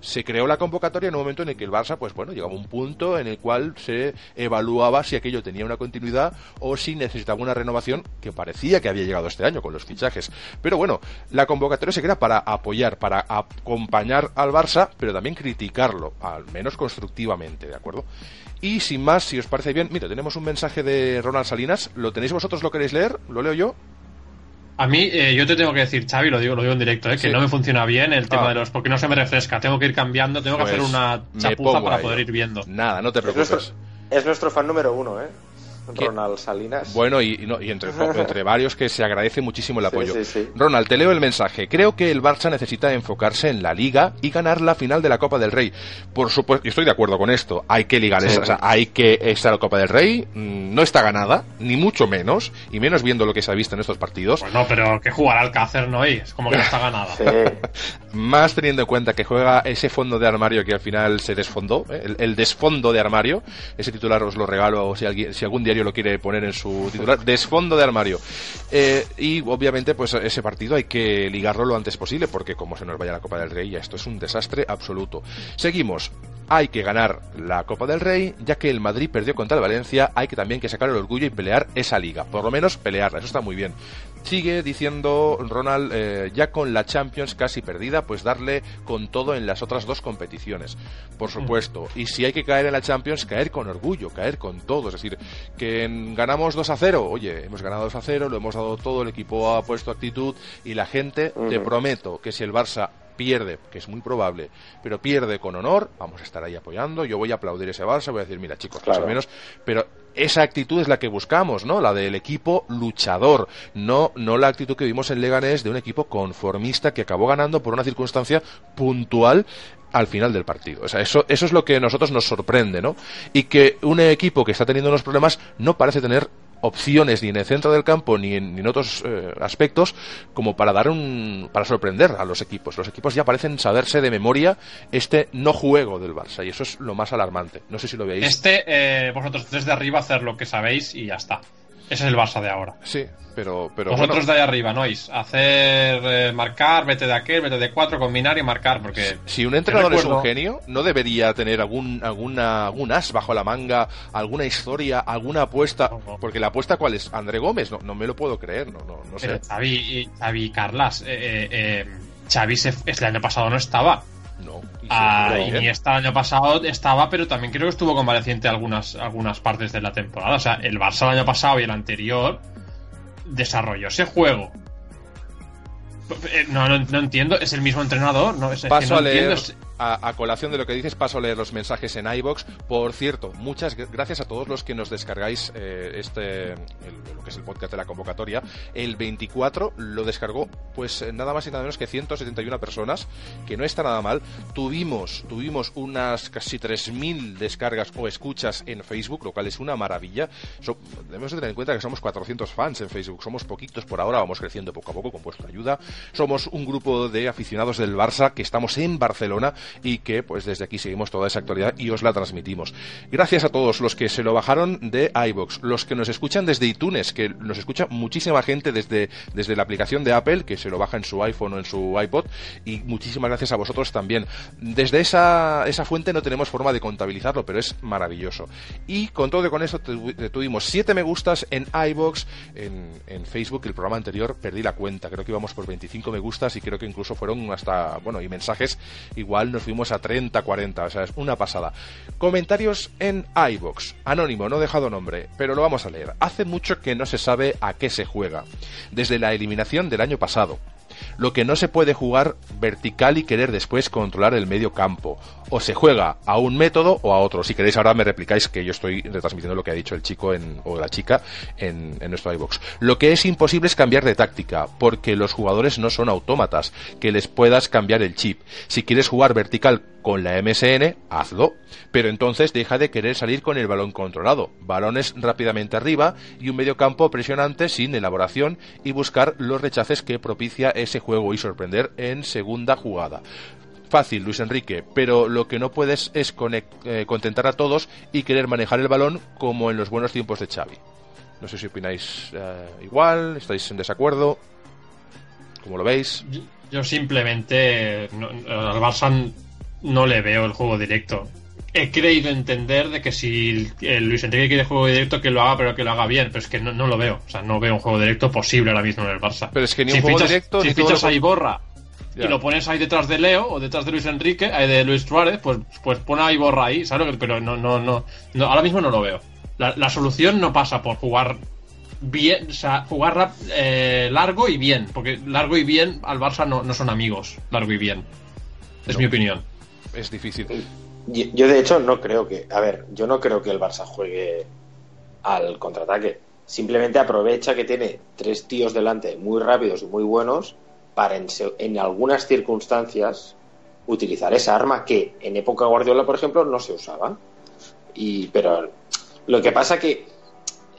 se creó la convocatoria en un momento en el que el Barça, pues bueno, llegaba a un punto en el cual se evaluaba si aquello tenía una continuidad o si necesitaba una renovación que parecía que había llegado este año con los fichajes. Pero bueno, la convocatoria se crea para apoyar, para acompañar al Barça, pero también criticarlo, al menos constructivamente, ¿de acuerdo? Y sin más, si os parece bien, mira, tenemos un mensaje de Ronald Salinas. ¿Lo tenéis vosotros? ¿Lo queréis leer? ¿Lo leo yo? A mí, eh, yo te tengo que decir, Xavi, lo digo, lo digo en directo, eh, que no me funciona bien el tema ah. de los. porque no se me refresca. Tengo que ir cambiando, tengo que hacer pues una chapuza para poder ir viendo. Nada, no te preocupes. es nuestro fan número uno, ¿eh? Ronald Salinas. Bueno, y, entre, varios que se agradece muchísimo el apoyo. Ronald, te leo el mensaje. Creo que el Barça necesita enfocarse en la Liga y ganar la final de la Copa del Rey. Por supuesto, estoy de acuerdo con esto. Hay que ligar esa, hay que estar la Copa del Rey. Mm, no está ganada, ni mucho menos, y menos viendo lo que se ha visto en estos partidos. Bueno, pero que jugar Alcácer no es como que no está ganada. Más teniendo en cuenta que juega ese fondo de armario que al final se desfondó, ¿eh? el, desfondo de armario. Ese titular os lo regalo si, alguien, si algún diario lo quiere poner en su titular, desfondo de armario. Eh, y obviamente, pues ese partido hay que ligarlo lo antes posible, porque como se nos vaya la Copa del Rey, ya esto es un desastre absoluto. Seguimos. Hay que ganar la Copa del Rey, ya que el Madrid perdió contra el Valencia, hay que también que sacar el orgullo y pelear esa liga, por lo menos pelearla, eso está muy bien. Sigue diciendo Ronald, eh, ya con la Champions casi perdida, pues darle con todo en las otras dos competiciones, por mm. supuesto. Y si hay que caer en la Champions, caer con orgullo, caer con todo. Es decir, que ganamos 2 a 0, oye, hemos ganado 2 a 0, lo hemos dado todo, el equipo ha puesto actitud y la gente, te prometo que si el Barça pierde, que es muy probable, pero pierde con honor, vamos a estar ahí apoyando, yo voy a aplaudir ese Barça, voy a decir, mira chicos, más o menos, pero esa actitud es la que buscamos, ¿no? La del equipo luchador, no, no la actitud que vimos en Leganés de un equipo conformista que acabó ganando por una circunstancia puntual al final del partido. O sea, eso, eso es lo que a nosotros nos sorprende, ¿no? Y que un equipo que está teniendo unos problemas no parece tener opciones ni en el centro del campo ni en, otros eh, aspectos como para dar un para sorprender a los equipos. Los equipos ya parecen saberse de memoria este no juego del Barça y eso es lo más alarmante. No sé si lo veis. Este eh, vosotros desde arriba hacer lo que sabéis y ya está. Ese es el Barça de ahora. Sí, pero. pero Vosotros de ahí arriba, ¿no? Hacer eh, marcar, vete de aquel, vete de cuatro, combinar y marcar. Porque. Si un entrenador es un genio, ¿no debería tener algún, alguna, algún as bajo la manga, alguna historia, alguna apuesta? Porque la apuesta, ¿cuál es? André Gómez, no, no me lo puedo creer, no, no, no sé. Xavi, Xavi Carlas, eh, eh, Xavi se, el año pasado no estaba. No. Ah, y este año pasado estaba, pero también creo que estuvo convaleciente algunas, algunas partes de la temporada. O sea, el Barça el año pasado y el anterior desarrolló ese juego. Eh, no, no, entiendo, es el mismo entrenador. No, es, Paso a leer a, colación de lo que dices, paso a leer los mensajes en iBox. Por cierto, muchas gracias a todos los que nos descargáis eh, este, lo que es el podcast de la convocatoria. El 24 lo descargó, pues eh, nada más y nada menos que 171 personas, que no está nada mal. Tuvimos, tuvimos unas casi 3.000 descargas o escuchas en Facebook, lo cual es una maravilla. debemos de tener en cuenta que somos 400 fans en Facebook, somos poquitos por ahora, vamos creciendo poco a poco con vuestra ayuda. Somos un grupo de aficionados del Barça que estamos en Barcelona y que pues desde aquí seguimos toda esa actualidad y os la transmitimos. Gracias a todos los que se lo bajaron de iBox, los que nos escuchan desde iTunes, que nos escucha muchísima gente desde, desde la aplicación de Apple, que se lo baja en su iPhone o en su iPod, y muchísimas gracias a vosotros también. Desde esa, esa fuente no tenemos forma de contabilizarlo, pero es maravilloso. Y con todo y con eso tuvimos 7 me gustas en iBox, en, en Facebook, el programa anterior perdí la cuenta, creo que íbamos por 25 me gustas y creo que incluso fueron hasta, bueno, y mensajes igual nos fuimos a 30, 40, o sea, es una pasada. Comentarios en iBox. Anónimo, no he dejado nombre, pero lo vamos a leer. Hace mucho que no se sabe a qué se juega, desde la eliminación del año pasado. Lo que no se puede jugar vertical y querer después controlar el medio campo. O se juega a un método o a otro. Si queréis ahora me replicáis que yo estoy retransmitiendo lo que ha dicho el chico o la chica en, en nuestro iBox. Lo que es imposible es cambiar de táctica, porque los jugadores no son autómatas, que les puedas cambiar el chip. Si quieres jugar vertical con la MSN, hazlo. Pero entonces deja de querer salir con el balón controlado. Balones rápidamente arriba y un medio campo presionante sin elaboración y buscar los rechaces que propicia ese juego y sorprender en segunda jugada fácil, Luis Enrique, pero lo que no puedes es eh, contentar a todos y querer manejar el balón como en los buenos tiempos de Xavi. No sé si opináis eh, igual, estáis en desacuerdo, ¿cómo lo veis? Yo simplemente, al Barça no le veo el juego directo. He creído entender de que si el Luis Enrique quiere juego directo, que lo haga, pero que lo haga bien. Pero es que no, no lo veo. O sea, no veo un juego directo posible ahora mismo en el Barça. Pero es que ni si un juego fichas, directo si ni fichas a Iborra Ya. y lo pones ahí detrás de Leo o detrás de Luis Enrique, eh, de Luis Suárez, pues, pues pon a Iborra ahí, ¿sabes? Pero no, no, no, no, ahora mismo no lo veo. La, la solución no pasa por jugar bien, o sea, jugar rap- eh, largo y bien, porque largo y bien al Barça no, no son amigos, largo y bien. Es No. mi opinión. Es difícil. Yo, de hecho no creo que, a ver, yo no creo que el Barça juegue al contraataque. Simplemente aprovecha que tiene tres tíos delante muy rápidos y muy buenos para en, en algunas circunstancias utilizar esa arma que en época Guardiola, por ejemplo, no se usaba. Y pero lo que pasa que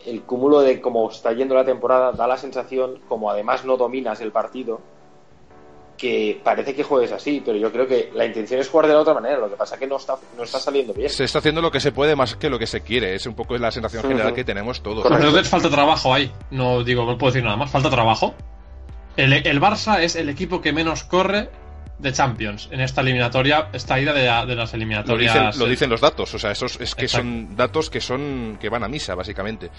el cúmulo de cómo está yendo la temporada da la sensación, como además no dominas el partido, que parece que juegues así, pero yo creo que la intención es jugar de la otra manera. Lo que pasa que no está, no está saliendo bien. Se está haciendo lo que se puede más que lo que se quiere. Es un poco la sensación general que tenemos todos. Correcto. Entonces falta trabajo ahí. No digo, no puedo decir nada más. Falta trabajo. El, el Barça es el equipo que menos corre de Champions en esta eliminatoria, esta ida de, la- de las Lo eliminatorias. dicen, lo dicen los datos, o sea, esos es que Exacto. son datos que son que van a misa, básicamente.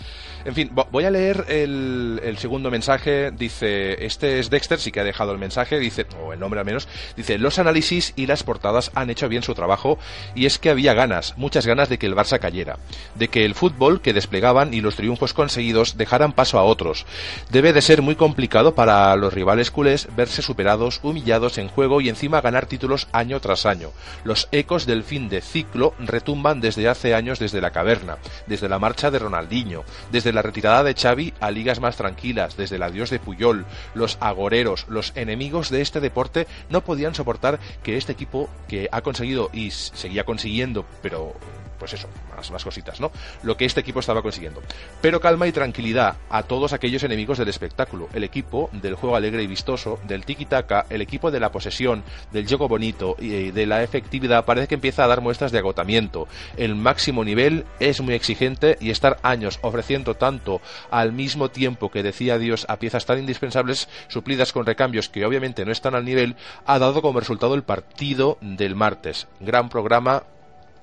En fin, vo- voy a leer el, el segundo mensaje. Dice, este es Dexter, sí que ha dejado el mensaje, dice, o el nombre al menos, dice, los análisis y las portadas han hecho bien su trabajo y es que había ganas, muchas ganas de que el Barça cayera, de que el fútbol que desplegaban y los triunfos conseguidos dejaran paso a otros. Debe de ser muy complicado para los rivales culés verse superados, humillados en juego y encima ganar títulos año tras año. Los ecos del fin de ciclo retumban desde hace años desde la caverna, desde la marcha de Ronaldinho, desde la retirada de Xavi a ligas más tranquilas, desde el adiós de Puyol. Los agoreros, los enemigos de este deporte no podían soportar que este equipo que ha conseguido y seguía consiguiendo, pero pues eso, más, cositas, ¿no? Lo que este equipo estaba consiguiendo. Pero calma y tranquilidad a todos aquellos enemigos del espectáculo. El equipo del juego alegre y vistoso, del tiki-taka, el equipo de la posesión, del juego bonito y eh, de la efectividad parece que empieza a dar muestras de agotamiento. El máximo nivel es muy exigente y estar años ofreciendo tanto al mismo tiempo que decía Dios a piezas tan indispensables suplidas con recambios que obviamente no están al nivel ha dado como resultado el partido del martes. Gran programa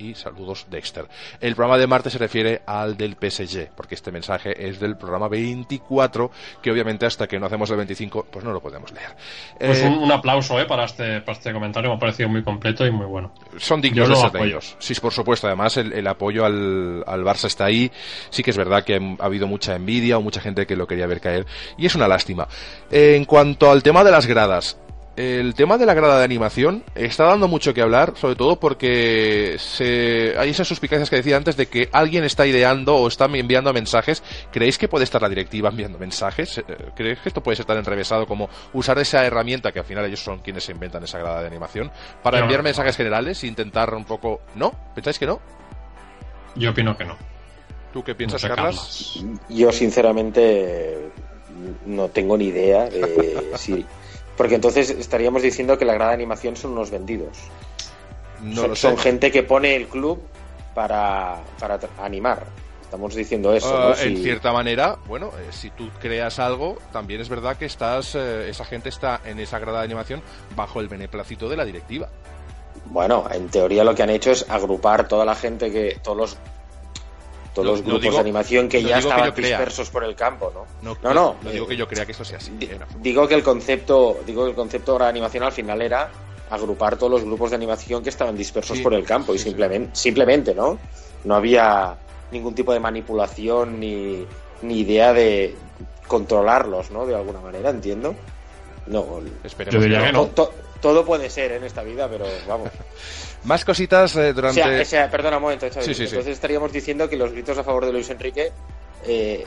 y saludos Dexter. El programa de martes se refiere al del PSG, porque este mensaje es del programa 24, que obviamente hasta que no hacemos el 25, pues no lo podemos leer. Pues Eh, un, un aplauso eh, para, este, para este comentario, me ha parecido muy completo y muy bueno. son dignos de ser apoyo. leídos. Sí, por supuesto. Además, el, el apoyo al, al Barça está ahí. Sí que es verdad que ha habido mucha envidia o mucha gente que lo quería ver caer. Y es una lástima. Eh, en cuanto al tema de las gradas, el tema de la grada de animación está dando mucho que hablar, sobre todo porque se... hay esas suspicacias que decía antes de que alguien está ideando o está enviando mensajes. ¿Creéis que puede estar la directiva enviando mensajes? Eh, ¿Creéis que esto puede ser tan enrevesado como usar esa herramienta que al final ellos son quienes se inventan esa grada de animación para enviar mensajes generales e intentar un poco... ¿No? ¿Pensáis que no? Yo opino que no. ¿Tú qué piensas, No Carlas? Yo sinceramente no tengo ni idea de si... Porque entonces estaríamos diciendo que la grada de animación son unos vendidos. No son, gente que pone el club para, para animar. Estamos diciendo eso, Ah, ¿no? En cierta manera, bueno, eh, si tú creas algo, también es verdad que estás, eh, esa gente está en esa grada de animación bajo el beneplácito de la directiva. Bueno, en teoría lo que han hecho es agrupar toda la gente que... Todos los, todos No- los no grupos digo- de animación que no ya que estaban dispersos por el campo, ¿no? No, No, no, no digo eh, que yo crea que esto sea así. Di- eh. Digo que el concepto, digo que el concepto de animación al final era agrupar todos los grupos de animación que estaban dispersos Sí, por el campo y sí. simplemente, simplemente, ¿no? No había ningún tipo de manipulación ni, ni idea de controlarlos, ¿no? De alguna manera, entiendo. No, Esperemos Yo diría que que no. no. to- to- todo puede ser en esta vida, pero vamos. Más cositas eh, O durante... sea, o sea, perdona un momento, Xavi. Sí, sí, sí. Entonces estaríamos diciendo que los gritos a favor de Luis Enrique, eh,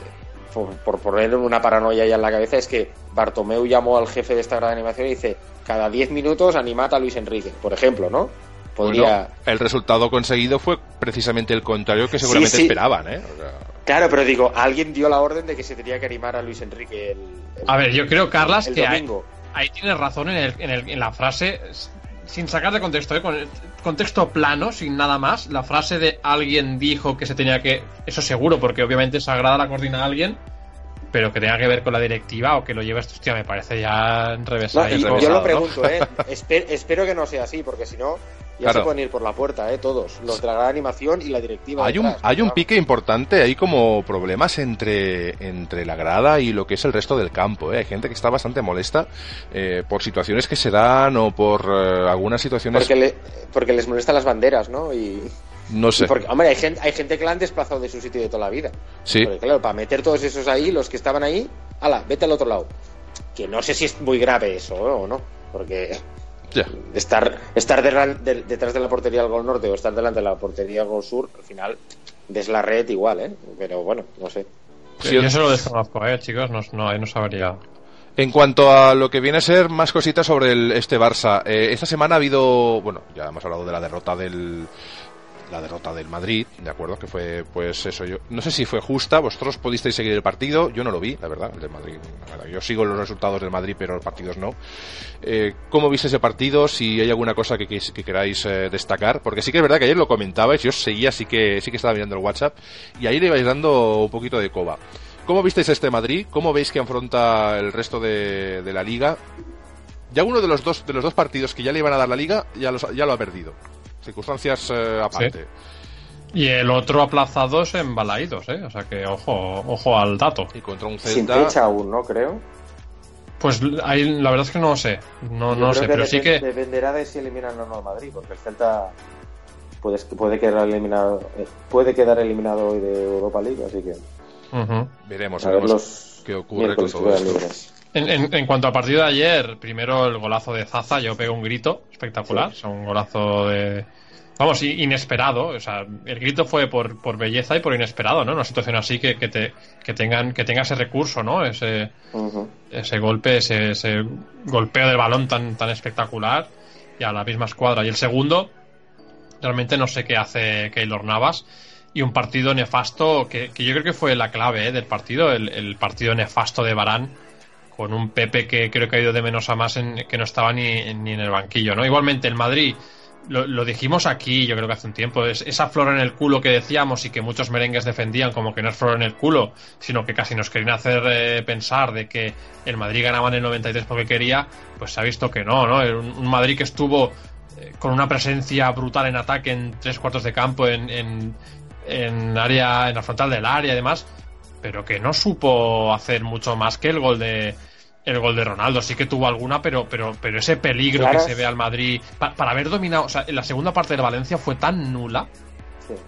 por, por poner una paranoia ya en la cabeza, es que Bartomeu llamó al jefe de esta gran animación y dice, cada 10 minutos animad a Luis Enrique, por ejemplo, ¿no? Podría... Bueno, el resultado conseguido fue precisamente el contrario que seguramente sí. esperaban, ¿eh? O sea, Claro, pero digo, alguien dio la orden de que se tenía que animar a Luis Enrique el, el- A ver, yo creo, Carlas, el que hay- domingo. ahí tienes razón en, el- en el- en la frase, sin sacar de contexto, ¿eh? contexto plano, sin nada más, la frase de alguien dijo que se tenía que... Eso seguro, porque obviamente esa grada la coordina alguien, pero que tenga que ver con la directiva o que lo lleve esto, hostia, me parece ya enrevesado. yo lo pregunto, ¿eh? espero que no sea así, porque si no, ya se pueden ir por la puerta, ¿eh? Todos, los de la gran animación y la directiva. Hay un, hay un pique importante, hay como problemas entre, entre la grada y lo que es el resto del campo, ¿eh? Hay gente que está bastante molesta eh, por situaciones que se dan o por eh, algunas situaciones... Porque, porque les molestan las banderas, ¿no? Y... No sé. Porque, hombre, hay gente, hay gente que la han desplazado de su sitio de toda la vida. Sí. Porque, claro, para meter todos esos ahí, los que estaban ahí, ala, vete al otro lado. Que no sé si es muy grave eso o no, porque estar, estar detrás de la portería del gol norte o estar delante de la portería del gol sur, al final, des la red igual, ¿eh? Pero bueno, no sé. yo eso lo desconozco, ¿eh, chicos? No, no, no sabría. En cuanto a lo que viene a ser más cositas sobre el, este Barça, eh, esta semana ha habido, bueno, ya hemos hablado de la derrota del, la derrota del Madrid, ¿de acuerdo? Que fue, pues eso, yo no sé si fue justa, vosotros pudisteis seguir el partido, yo no lo vi, la verdad, el del Madrid. yo sigo los resultados del Madrid, pero los partidos no. Eh, ¿Cómo viste ese partido? Si hay alguna cosa que, que, queráis eh, destacar, porque sí que es verdad que ayer lo comentabais, yo seguía, sí que, sí que estaba mirando el WhatsApp, y ahí le ibais dando un poquito de coba. ¿Cómo visteis este Madrid? ¿Cómo veis que afronta el resto de, de la liga? Ya uno de los dos de los dos partidos que ya le iban a dar la liga ya, los, ya lo ha perdido circunstancias eh, aparte. Y el otro aplazados en Balaídos, ¿eh? O sea que ojo, ojo al dato. Y contra un Celta... Sin fecha aún, ¿no? Creo. Pues ahí, la verdad es que no lo sé. No, no sé, pero sí que... Dependerá de si eliminan o no Madrid, porque el Celta puede, puede, quedar eliminado eh, puede quedar eliminado hoy de Europa League, así que... Veremos, a ver los qué ocurre con todo En, en, cuanto al partido de ayer, primero el golazo de Zaza, yo pego un grito espectacular, un golazo de... Vamos, inesperado, o sea, el grito fue por, por belleza y por inesperado, ¿no? Una situación así que, que, te, que, tengan, que tenga ese recurso, ¿no? Ese, ese golpe, ese, ese golpeo del balón tan, tan espectacular y a la misma escuadra. Y el segundo, realmente no sé qué hace Keylor Navas y un partido nefasto que, que yo creo que fue la clave ¿eh? del partido, el, el partido nefasto de Barán con un Pepe que creo que ha ido de menos a más en, que no estaba ni, ni en el banquillo, ¿no? Igualmente el Madrid lo, dijimos aquí, yo creo que hace un tiempo, es esa flor en el culo que decíamos y que muchos merengues defendían como que no es flor en el culo, sino que casi nos querían hacer eh, pensar de que el Madrid ganaba en el 93 porque quería, pues se ha visto que no, ¿no? Un, Madrid que estuvo eh, con una presencia brutal en ataque en tres cuartos de campo, en, en, en área, en la frontal del área y demás, pero que no supo hacer mucho más que el gol de el gol de Ronaldo. Sí que tuvo alguna, pero pero pero ese peligro que se ve al Madrid para haber dominado, o sea, en la segunda parte de Valencia fue tan nula,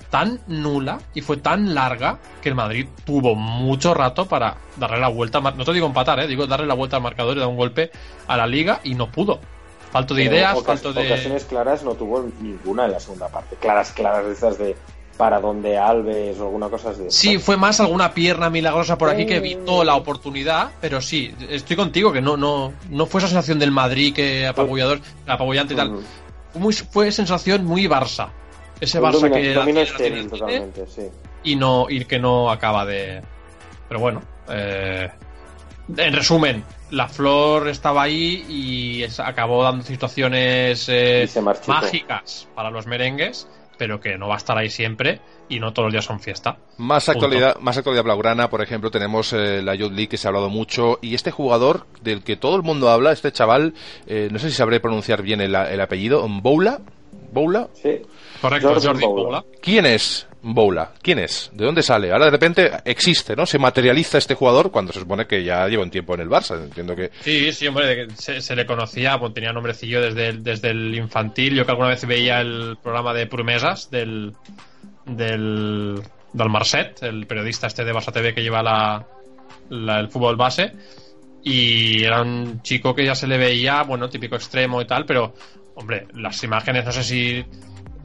tan nula y fue tan larga que el Madrid tuvo mucho rato para darle la vuelta, no te digo empatar, eh, digo darle la vuelta al marcador y dar un golpe a la liga y no pudo. Falto de ideas, falto de ocasiones claras no tuvo ninguna en la segunda parte. Claras, claras de esas de para donde Alves o alguna cosa así. Sí, fue más alguna pierna milagrosa por aquí que evitó la oportunidad, pero sí, estoy contigo, que no, no, no fue esa sensación del Madrid que apabullador, apabullante y tal. Muy, fue sensación muy Barça. Ese Barça que totalmente, sí. y no y que no acaba de. Pero bueno, eh, en resumen, la flor estaba ahí y acabó dando situaciones eh, mágicas para los merengues pero que no va a estar ahí siempre y no todos los días son fiesta. Más actualidad, más actualidad blaugrana, por ejemplo, tenemos eh, la Youth League que se ha hablado mucho y este jugador del que todo el mundo habla, este chaval, eh, no sé si sabré pronunciar bien el, apellido, Boula, Boula. Sí. Correcto, Jordi, Boula. ¿Quién es Boula? ¿Quién es? ¿De dónde sale? Ahora de repente existe, ¿no? Se materializa este jugador cuando se supone que ya lleva un tiempo en el Barça. Entiendo que. Sí, sí, hombre, se, le conocía, pues, tenía nombrecillo desde el, desde el infantil. Yo que alguna vez veía el programa de Promesas del. del. del Marcet, el periodista este de Barça TV que lleva la, el fútbol base. Y era un chico que ya se le veía, bueno, típico extremo y tal, pero hombre, las imágenes, no sé si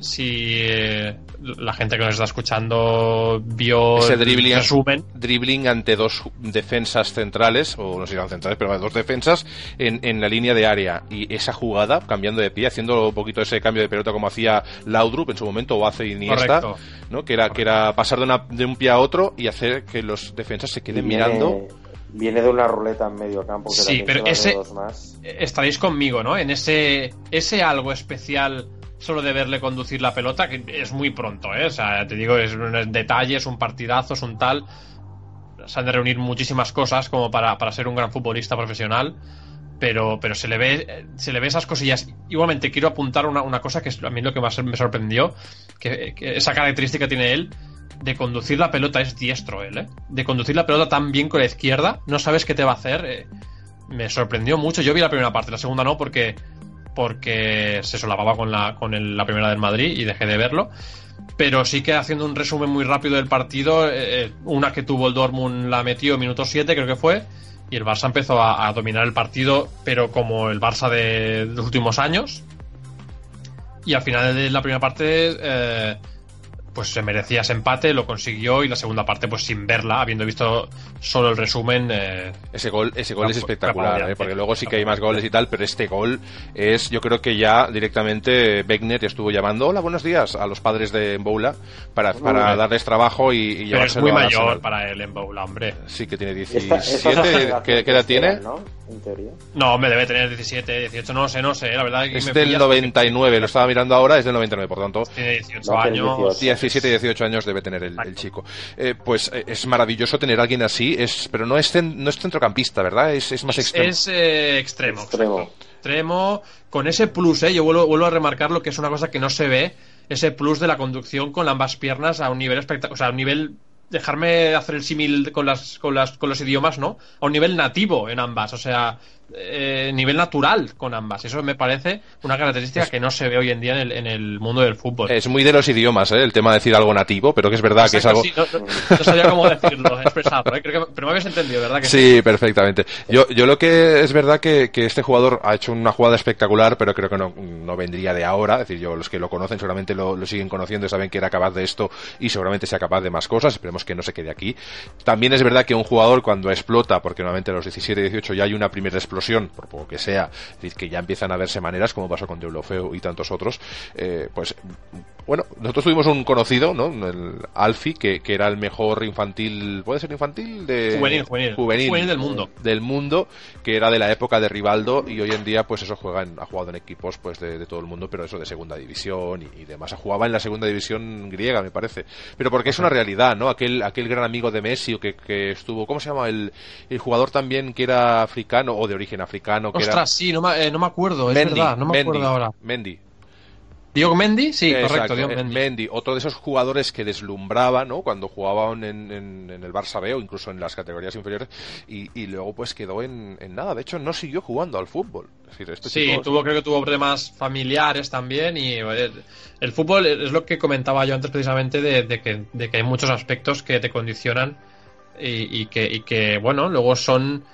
si eh, la gente que nos está escuchando vio ese dribbling, resumen. dribbling ante dos defensas centrales, o no sé si eran centrales, pero dos defensas en, en, la línea de área. Y esa jugada, cambiando de pie, haciendo un poquito ese cambio de pelota como hacía Laudrup en su momento, o hace Iniesta, ¿no? que, era, que era pasar de, una, de un pie a otro y hacer que los defensas se queden mirando viene de una ruleta en medio campo. Que sí, pero ese estaréis conmigo, ¿no? En ese ese algo especial solo de verle conducir la pelota, que es muy pronto, ¿eh? O sea, te digo, es un detalle, es un partidazo, es un tal. se han de reunir muchísimas cosas como para, para ser un gran futbolista profesional pero, pero se le ve se le ve esas cosillas. Igualmente quiero apuntar una, una cosa que es a mí lo que más me sorprendió, que, esa característica tiene él de conducir la pelota es diestro él, ¿eh? De conducir la pelota tan bien con la izquierda, no sabes qué te va a hacer. Eh, me sorprendió mucho. Yo vi la primera parte, la segunda no porque porque se solapaba con la con la primera del Madrid y dejé de verlo. Pero sí que haciendo un resumen muy rápido del partido, eh, eh, una que tuvo el Dortmund la metió minuto 7, creo que fue y el Barça empezó a, dominar el partido, pero como el Barça de, los últimos años. Y al final de la primera parte eh, pues se merecía ese empate, lo consiguió y la segunda parte, pues sin verla, habiendo visto solo el resumen. Eh, ese gol, ese gol es espectacular, ¿eh? porque luego sí que hay más goles y tal, pero este gol es, yo creo que ya directamente Beckner estuvo llamando, hola, buenos días, a los padres de Mboula para, para darles trabajo y, y pero es muy mayor para él Mboula, hombre. Sí, que tiene 17, ¿qué, edad tiene? ¿no? No, me debe tener 17, 18, no sé, no sé, la verdad. es del 99, lo estaba mirando ahora, es del 99, por tanto. Tiene 18 años. 17, 18 años debe tener el, chico. Eh, pues eh, es maravilloso tener a alguien así, es, pero no es, no es centrocampista, ¿verdad? Es, es más extremo. Es eh, extremo. Extremo. Con ese plus, ¿eh? yo vuelvo, vuelvo a remarcar lo que es una cosa que no se ve, ese plus de la conducción con ambas piernas a un nivel espectacular, o sea, a un nivel dejarme hacer el símil con las, con las con los idiomas, ¿no? A un nivel nativo en ambas, o sea, eh, nivel natural con ambas. Eso me parece una característica que no se ve hoy en día en el, en el mundo del fútbol. Es muy de los idiomas, ¿eh? el tema de decir algo nativo, pero que es verdad que es algo. no, sabía cómo decirlo, expresarlo, ¿eh? pero me habías entendido, ¿verdad? Que sí, perfectamente. Yo, yo lo que es verdad que, que este jugador ha hecho una jugada espectacular, pero creo que no, no vendría de ahora. Es decir, yo los que lo conocen seguramente lo, lo siguen conociendo y saben que era capaz de esto y seguramente sea capaz de más cosas. Esperemos que no se quede aquí. También es verdad que un jugador cuando explota, porque normalmente a los 17 y 18 ya hay una primera explosión, por poco que sea, que ya empiezan a verse maneras, como pasó con Deulofeo y tantos otros, eh, pues bueno, nosotros tuvimos un conocido, ¿no? El Alfi, que, que, era el mejor infantil, ¿puede ser infantil? De, juvenil, juvenil, juvenil, del mundo. Del mundo, que era de la época de Rivaldo y hoy en día, pues eso juega ha jugado en equipos pues de, todo el mundo, pero eso de segunda división y, demás. Jugaba en la segunda división griega, me parece. Pero porque es una realidad, ¿no? Aquel, aquel gran amigo de Messi que, que estuvo, ¿cómo se llama? El, el jugador también que era africano o de origen africano. Que Ostras, sí, no me, eh, no me acuerdo, es verdad, no me acuerdo ahora. Mendy. Diego Mendy, sí, correcto, Diego eh, Mendy. otro de esos jugadores que deslumbraba, ¿no? Cuando jugaban en, en, el Barça B o incluso en las categorías inferiores y, y luego pues quedó en, en, nada. De hecho, no siguió jugando al fútbol. Este sí, tuvo, creo que tuvo problemas familiares también y el, fútbol es lo que comentaba yo antes precisamente de, que, de que hay muchos aspectos que te condicionan y, y, que, y que, bueno, luego son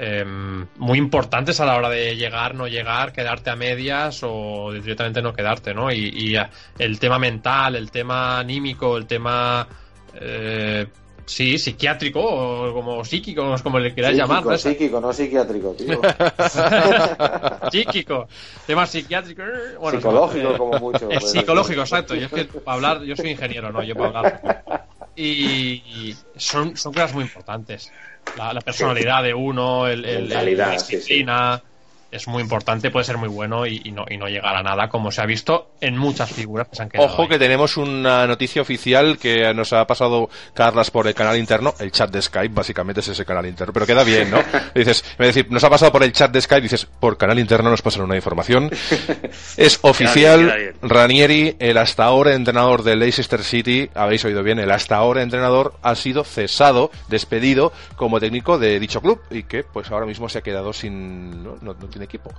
Em, muy importantes a la hora de llegar, no llegar, quedarte a medias o directamente no quedarte, ¿no? Y, eh, el tema mental, el tema anímico, el tema... Eh, sí, psiquiátrico o como psíquico, como le quieras llamar. ¿no? Psíquico, no psiquiátrico, tío. psíquico, tema psiquiátrico. Bueno, psicológico, como mucho. Es psicológico, exacto. Yo es que para hablar, yo soy ingeniero, no, yo para hablar. Y son, son cosas muy importantes la, personalidad de uno, el, la disciplina. Es muy importante, puede ser muy bueno y, no, y no llegar a nada, como se ha visto en muchas figuras que se han quedado. Ojo que tenemos una noticia oficial que nos ha pasado Carlas por el canal interno, el chat de Skype, básicamente es ese canal interno, pero queda bien, ¿no? dices, me decir, nos ha pasado por el chat de Skype, dices, por canal interno nos pasan una información. es oficial, Ranieri, el hasta ahora entrenador de Leicester City, habéis oído bien, el hasta ahora entrenador ha sido cesado, despedido como técnico de dicho club y que pues ahora mismo se ha quedado sin, no, no, equipo.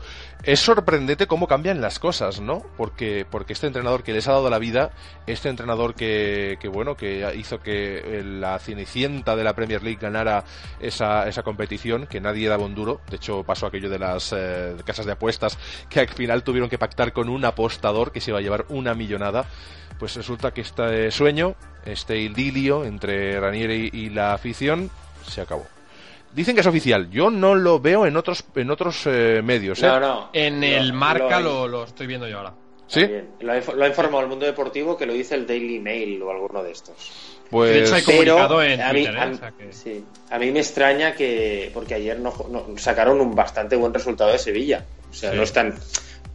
Es sorprendente cómo cambian las cosas, ¿no? Porque, porque este entrenador que les ha dado la vida, este entrenador que, que bueno, que hizo que la cenicienta de la Premier League ganara esa, esa competición, que nadie daba un duro, de hecho pasó aquello de las eh, casas de apuestas, que al final tuvieron que pactar con un apostador que se iba a llevar una millonada, pues resulta que este sueño, este idilio entre Ranieri y la afición, se acabó. Dicen que es oficial. Yo no lo veo en otros en otros eh, medios. ¿eh? No, no. En el Marca lo, lo, estoy viendo yo ahora. ¿Sí? Lo ha, informado el mundo deportivo que lo dice el Daily Mail o alguno de estos. Pues... De hecho hay comunicado en a mí, ¿eh? sí. a mí me extraña que... Porque ayer no, sacaron un bastante buen resultado de Sevilla. O sea, no están...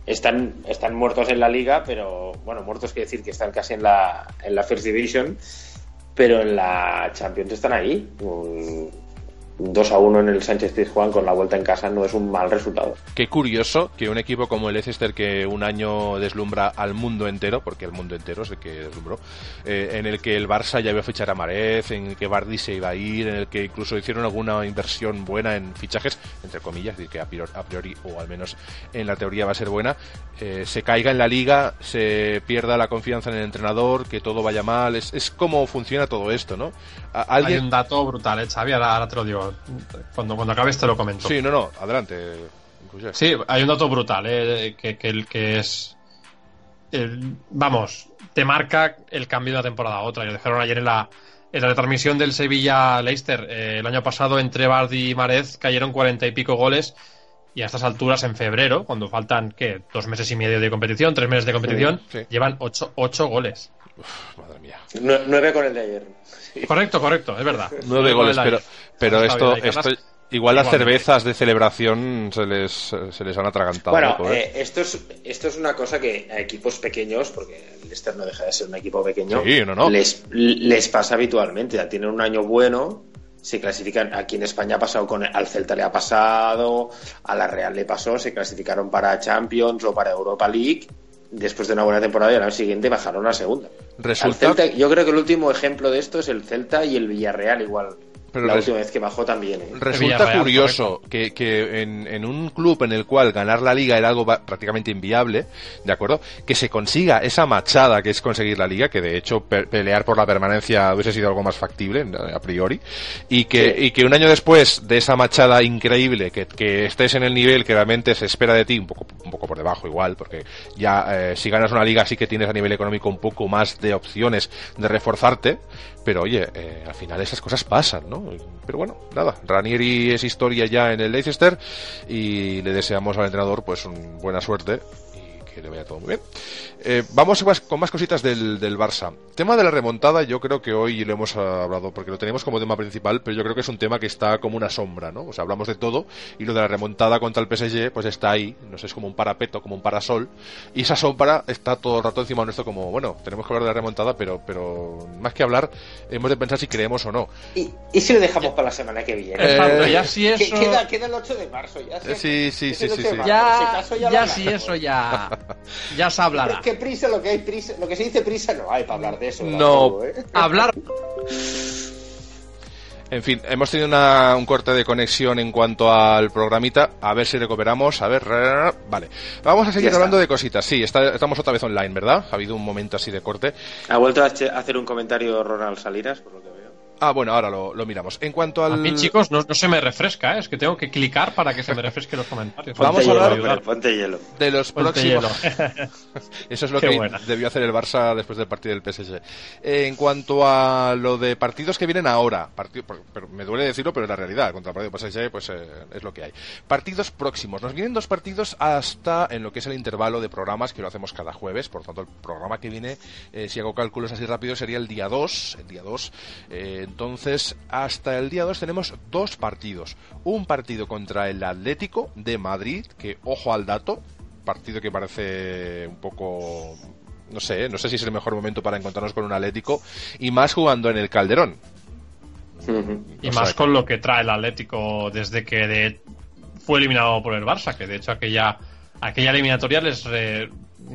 Están, están muertos en la liga, pero bueno, muertos quiere decir que están casi en la, en la First Division pero en la Champions están ahí. Un 2 a 1 en el Sánchez Pizjuán con la vuelta en casa no es un mal resultado. Qué curioso que un equipo como el Leicester que un año deslumbra al mundo entero, porque el mundo entero es el que deslumbró, eh, en el que el Barça ya iba a fichar a Marez, en el que Bardi se iba a ir, en el que incluso hicieron alguna inversión buena en fichajes, entre comillas, que a priori, o al menos en la teoría va a ser buena, eh, se caiga en la liga, se pierda la confianza en el entrenador, que todo vaya mal, es, es como funciona todo esto, ¿no? ¿Alguien... Hay un dato brutal, ¿eh, Xavi, ahora, te lo digo, cuando, cuando acabes te lo comento. Sí, no, no, adelante. Sí, hay un dato brutal, ¿eh? que, que, que es... vamos, te marca el cambio de una temporada a otra. Lo dejaron ayer en la, en la retransmisión del Sevilla-Leicester. Eh, el año pasado entre Bardi y Marez cayeron cuarenta y pico goles y a estas alturas, en febrero, cuando faltan, ¿qué? Dos meses y medio de competición, tres meses de competición, llevan ocho, ocho goles. madre mía. nueve con el de ayer. Correcto, correcto, es verdad. Nueve goles, pero, pero esto, esto, igual las cervezas de celebración se les, se les han atragantado. Bueno, ¿eh? Eh, esto, es, esto es una cosa que a equipos pequeños, porque el Leicester no deja de ser un equipo pequeño, Les, les pasa habitualmente. Ya tienen un año bueno se clasifican, aquí en España ha pasado con al Celta le ha pasado, a la Real le pasó, se clasificaron para Champions o para Europa League, después de una buena temporada y al año siguiente bajaron a segunda. Resulta... yo creo que el último ejemplo de esto es el Celta y el Villarreal igual la última vez que bajó también. ¿eh? Resulta curioso que, que en, un club en el cual ganar la liga era algo prácticamente inviable, ¿de acuerdo? Que se consiga esa machada que es conseguir la liga, que de hecho pelear por la permanencia hubiese sido algo más factible a priori, y que, y que un año después de esa machada increíble, que, que, estés en el nivel que realmente se espera de ti, un poco, un poco por debajo igual, porque ya eh, si ganas una liga sí que tienes a nivel económico un poco más de opciones de reforzarte, pero oye, eh, al final esas cosas pasan, ¿no? Pero bueno, nada, Ranieri es historia ya en el Leicester y le deseamos al entrenador pues buena suerte que le vaya todo muy bien. Eh, vamos con más cositas del, del, Barça. Tema de la remontada, yo creo que hoy lo hemos hablado porque lo tenemos como tema principal, pero yo creo que es un tema que está como una sombra, ¿no? O sea, hablamos de todo y lo de la remontada contra el PSG, pues está ahí, no sé, es como un parapeto, como un parasol, y esa sombra está todo el rato encima nuestro como, bueno, tenemos que hablar de la remontada, pero, pero más que hablar, hemos de pensar si creemos o no. ¿Y, si lo dejamos para la semana que viene? Eh, ya si eso... Queda, queda, el 8 de marzo, ya. sí, sí, sí, sí, sí. Ya, ya, ya si eso ya... Ya se hablará. Es que prisa, lo que hay prisa, lo que se dice prisa no hay para hablar de eso. No, ¿eh? hablar. En fin, hemos tenido una, un corte de conexión en cuanto al programita. A ver si recuperamos. A ver, vale. Vamos a seguir hablando de cositas. Sí, estamos otra vez online, ¿verdad? Ha habido un momento así de corte. Ha vuelto a hacer un comentario Ronald Saliras, por lo que Ah, bueno, ahora lo, miramos. En cuanto al. A mí, chicos, no, se me refresca, ¿eh? es que tengo que clicar para que se me refresquen los comentarios. Vamos a hablar ponte hielo. de los próximos. Eso es lo que debió hacer el Barça después del partido del PSG. en cuanto a lo de partidos que vienen ahora, partido, pero me duele decirlo, pero es la realidad. Contra el partido del PSG, pues eh, es lo que hay. Partidos próximos. Nos vienen dos partidos hasta en lo que es el intervalo de programas que lo hacemos cada jueves. Por tanto, el programa que viene, eh, si hago cálculos así rápido, sería el día 2. El día 2. Entonces, hasta el día 2 tenemos dos partidos. Un partido contra el Atlético de Madrid, que ojo al dato, partido que parece un poco no sé, no sé si es el mejor momento para encontrarnos con un Atlético y más jugando en el Calderón. Y más con lo que trae el Atlético desde que fue eliminado por el Barça, que de hecho aquella aquella eliminatoria les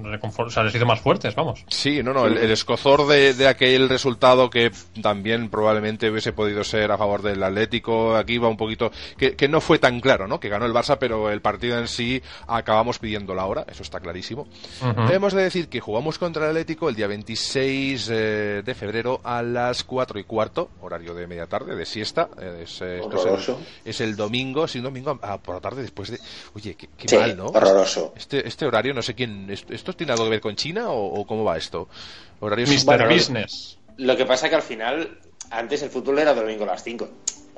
o sea, les hizo más fuertes, vamos. Sí, no, no, el, escozor de, aquel resultado que también probablemente hubiese podido ser a favor del Atlético, aquí va un poquito, que, no fue tan claro, ¿no? Que ganó el Barça, pero el partido en sí acabamos pidiendo la hora, eso está clarísimo. Debemos de decir que jugamos contra el Atlético el día 26 eh, de febrero a las 4 y cuarto, horario de media tarde, de siesta. Eh, es, eh, es, el, domingo, sí, un domingo por la tarde después de... Oye, qué, mal, ¿no? Horroroso. Este, este horario, no sé quién... ¿Esto tiene algo que ver con China o, cómo va esto? Horarios Mr. Business. Lo que pasa es que al final, antes el fútbol era domingo a las 5.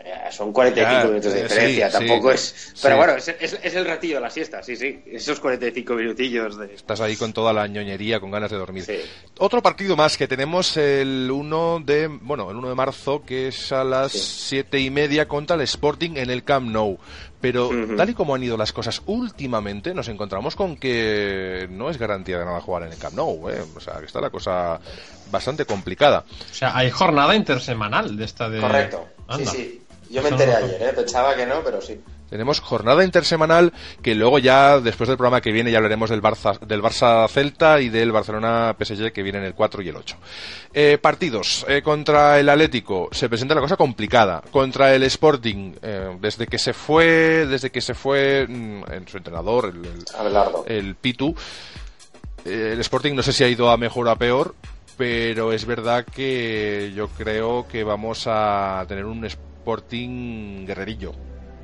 Eh, son 45 Ya, minutos de eh, diferencia, sí, tampoco sí. es... Pero Sí. bueno, es, es- es el ratillo de la siesta, sí, sí. Esos 45 minutillos de... Estás ahí con toda la ñoñería, con ganas de dormir. Sí. Otro partido más que tenemos el 1 de, bueno, el 1 de marzo, que es a las Sí. siete y media contra el Sporting en el Camp Nou. Pero tal y como han ido las cosas últimamente, nos encontramos con que no es garantía de nada jugar en el Camp Nou, ¿eh? O sea, que está la cosa bastante complicada. O sea, hay jornada intersemanal de esta de. Correcto, sí, sí. Yo me enteré ayer, ¿eh? pensaba que no, pero sí. Tenemos jornada intersemanal que luego ya, después del programa que viene, ya hablaremos del Barça, del Barça Celta y del Barcelona PSG que vienen el 4 y el 8. Eh, partidos. eh, contra el Atlético se presenta la cosa complicada. Contra el Sporting, eh, desde que se fue, desde que se fue mm, en su entrenador, el, el Pitu, eh, el Sporting no sé si ha ido a mejor o a peor, pero es verdad que yo creo que vamos a tener un Sporting guerrerillo.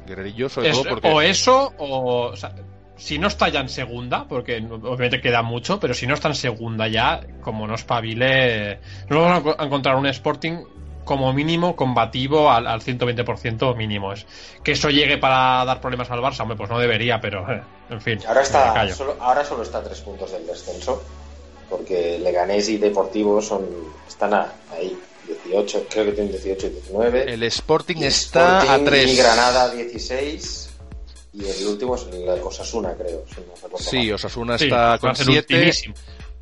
Guerrerillo sobre Es- todo porque... O eso, o, o sea, si no está ya en segunda, porque obviamente queda mucho, pero si no está en segunda ya, como no espabile, no vamos a enco- a encontrar un Sporting como mínimo combativo al, al 120% mínimo. Es que eso llegue para dar problemas al Barça, hombre, pues no debería, pero eh, en fin. Ahora, está, solo, ahora solo está a tres puntos del descenso, porque Leganés y Deportivo son, están a- ahí, 18, creo que tienen 18 y 19. El Sporting Y está Sporting a 3. Y Granada 16. Y el último es el Osasuna, creo. si no Sí. Osasuna Sí, está con ser 7.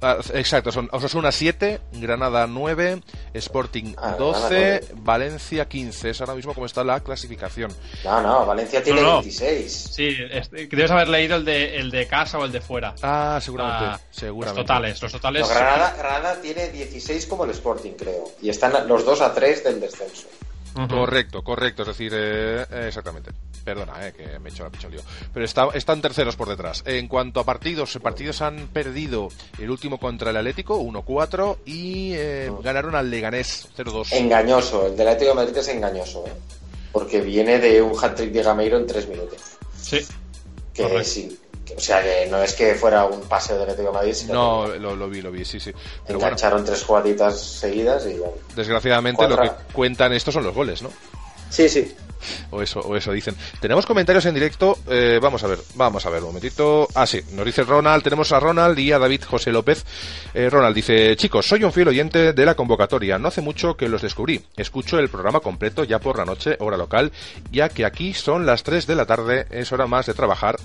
Ultimísimo. exacto, son Osasuna 7, Granada 9, Sporting Ah, 12, Granada Valencia 15. Es ahora mismo como está la clasificación. No, no, Valencia tiene No, no. 26. Sí, este, debes haber leído el de, el de casa o el de fuera. Ah, seguramente. Ah, seguramente. Los totales, los totales. No, Granada, Granada tiene 16 como el Sporting, creo. Y están los dos a 3 del descenso. Correcto, correcto, es decir, eh, eh, exactamente. Perdona, eh, que me he hecho la lío. Pero está- están terceros por detrás. En cuanto a partidos, partidos han perdido el último contra el Atlético, 1-4, y eh, ganaron al Leganés, 0-2. Engañoso, el del Atlético de Madrid es engañoso, ¿eh? Porque viene de un hat-trick de Gameiro en 3 minutos. Sí. Que Correcto. sí. O sea, que no es que fuera un paseo del Atlético de Madrid, sino No, que lo, lo vi, lo vi, sí, sí. Pero bueno, engancharon tres jugaditas seguidas y bueno. desgraciadamente lo que cuentan estos son los goles, ¿no? Sí, sí. O eso, o eso dicen. Tenemos comentarios en directo. eh, vamos a ver, vamos a ver un momentito. Ah, sí, nos dice Ronald. Tenemos a Ronald y a David José López. Eh, Ronald dice: Chicos, soy un fiel oyente de la convocatoria. No hace mucho que los descubrí. Escucho el programa completo ya por la noche, hora local, ya que aquí son las 3 de la tarde, es hora más de trabajar.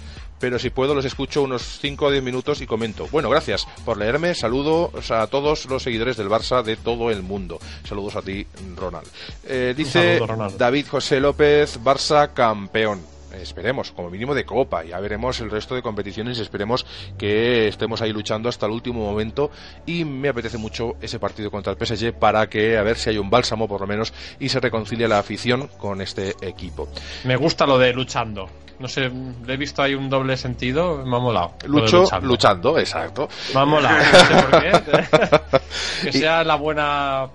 Pero si puedo, los escucho unos 5 o 10 minutos y comento. Bueno, gracias por leerme. Saludos a todos los seguidores del Barça de todo el mundo. Saludos a ti, Ronald. Eh, dice saludo, Ronald. David José López, Barça campeón. Esperemos, como mínimo de Copa, ya veremos el resto de competiciones y esperemos que estemos ahí luchando hasta el último momento y me apetece mucho ese partido contra el PSG para que a ver si hay un bálsamo por lo menos y se reconcilie la afición con este equipo. Me gusta lo de luchando. No sé, le he visto ahí un doble sentido, me ha molado. Lucho luchando. exacto. Me ha molado, no sé por qué. que sea la buena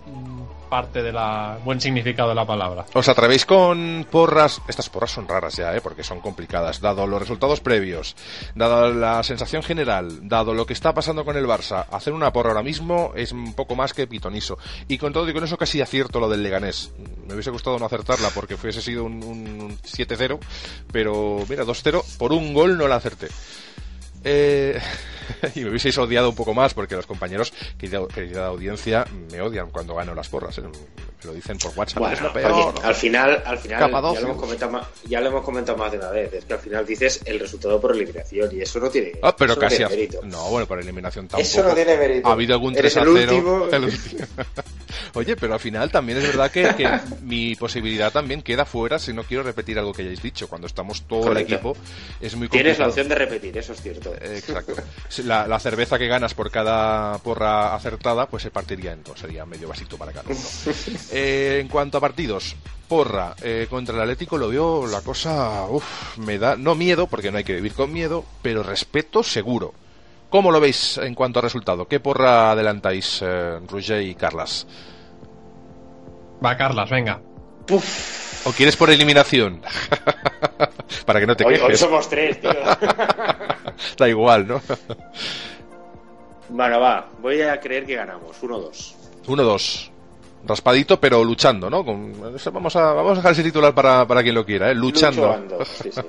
parte de la buen significado de la palabra. ¿Os atrevéis con porras? Estas porras son raras ya, ¿eh? porque son complicadas. Dado los resultados previos, dado la sensación general, dado lo que está pasando con el Barça, hacer una porra ahora mismo es un poco más que pitoniso. Y con todo y con eso casi acierto lo del Leganés. Me hubiese gustado no acertarla porque fuese sido un, un 7-0, pero mira, 2-0, por un gol no la acerté. Eh, y me hubieseis odiado un poco más porque los compañeros, querida, querida audiencia, me odian cuando gano las porras. ¿eh? Me lo dicen por WhatsApp. es lo Bueno, peor. al final, al final ya, lo hemos comentado más, ya lo hemos comentado más de una vez. Es que al final dices el resultado por eliminación y eso no tiene, Ah, pero eso no casi. tiene hace- mérito. No, bueno, para eliminación tampoco. Eso no tiene mérito. Ha habido algún Eres 3 a el 0. último. el último. Oye, pero al final también es verdad que, que mi posibilidad también queda fuera si no quiero repetir algo que hayáis dicho. Cuando estamos todo Correcto. el equipo, es muy complicado. Tienes la opción de repetir, eso es cierto. Exacto. La, la cerveza que ganas por cada porra acertada, pues se partiría en dos, sería medio vasito para cada uno. Eh, en cuanto a partidos, porra eh, contra el Atlético lo veo la cosa, uf, me da, no miedo, porque no hay que vivir con miedo, pero respeto seguro. ¿Cómo lo veis en cuanto a resultado? ¿Qué porra adelantáis, eh, Roger y Carlas? Va, Carlas, venga. ¿O quieres por eliminación? para que no te Hoy, hoy somos tres, tío. Da igual, ¿no? bueno, va, voy a creer que ganamos, 1-2. 1-2. raspadito, pero luchando, ¿no? Con, vamos, a, vamos a dejar ese titular para, para quien lo quiera, ¿eh? Luchando. Sí, sí.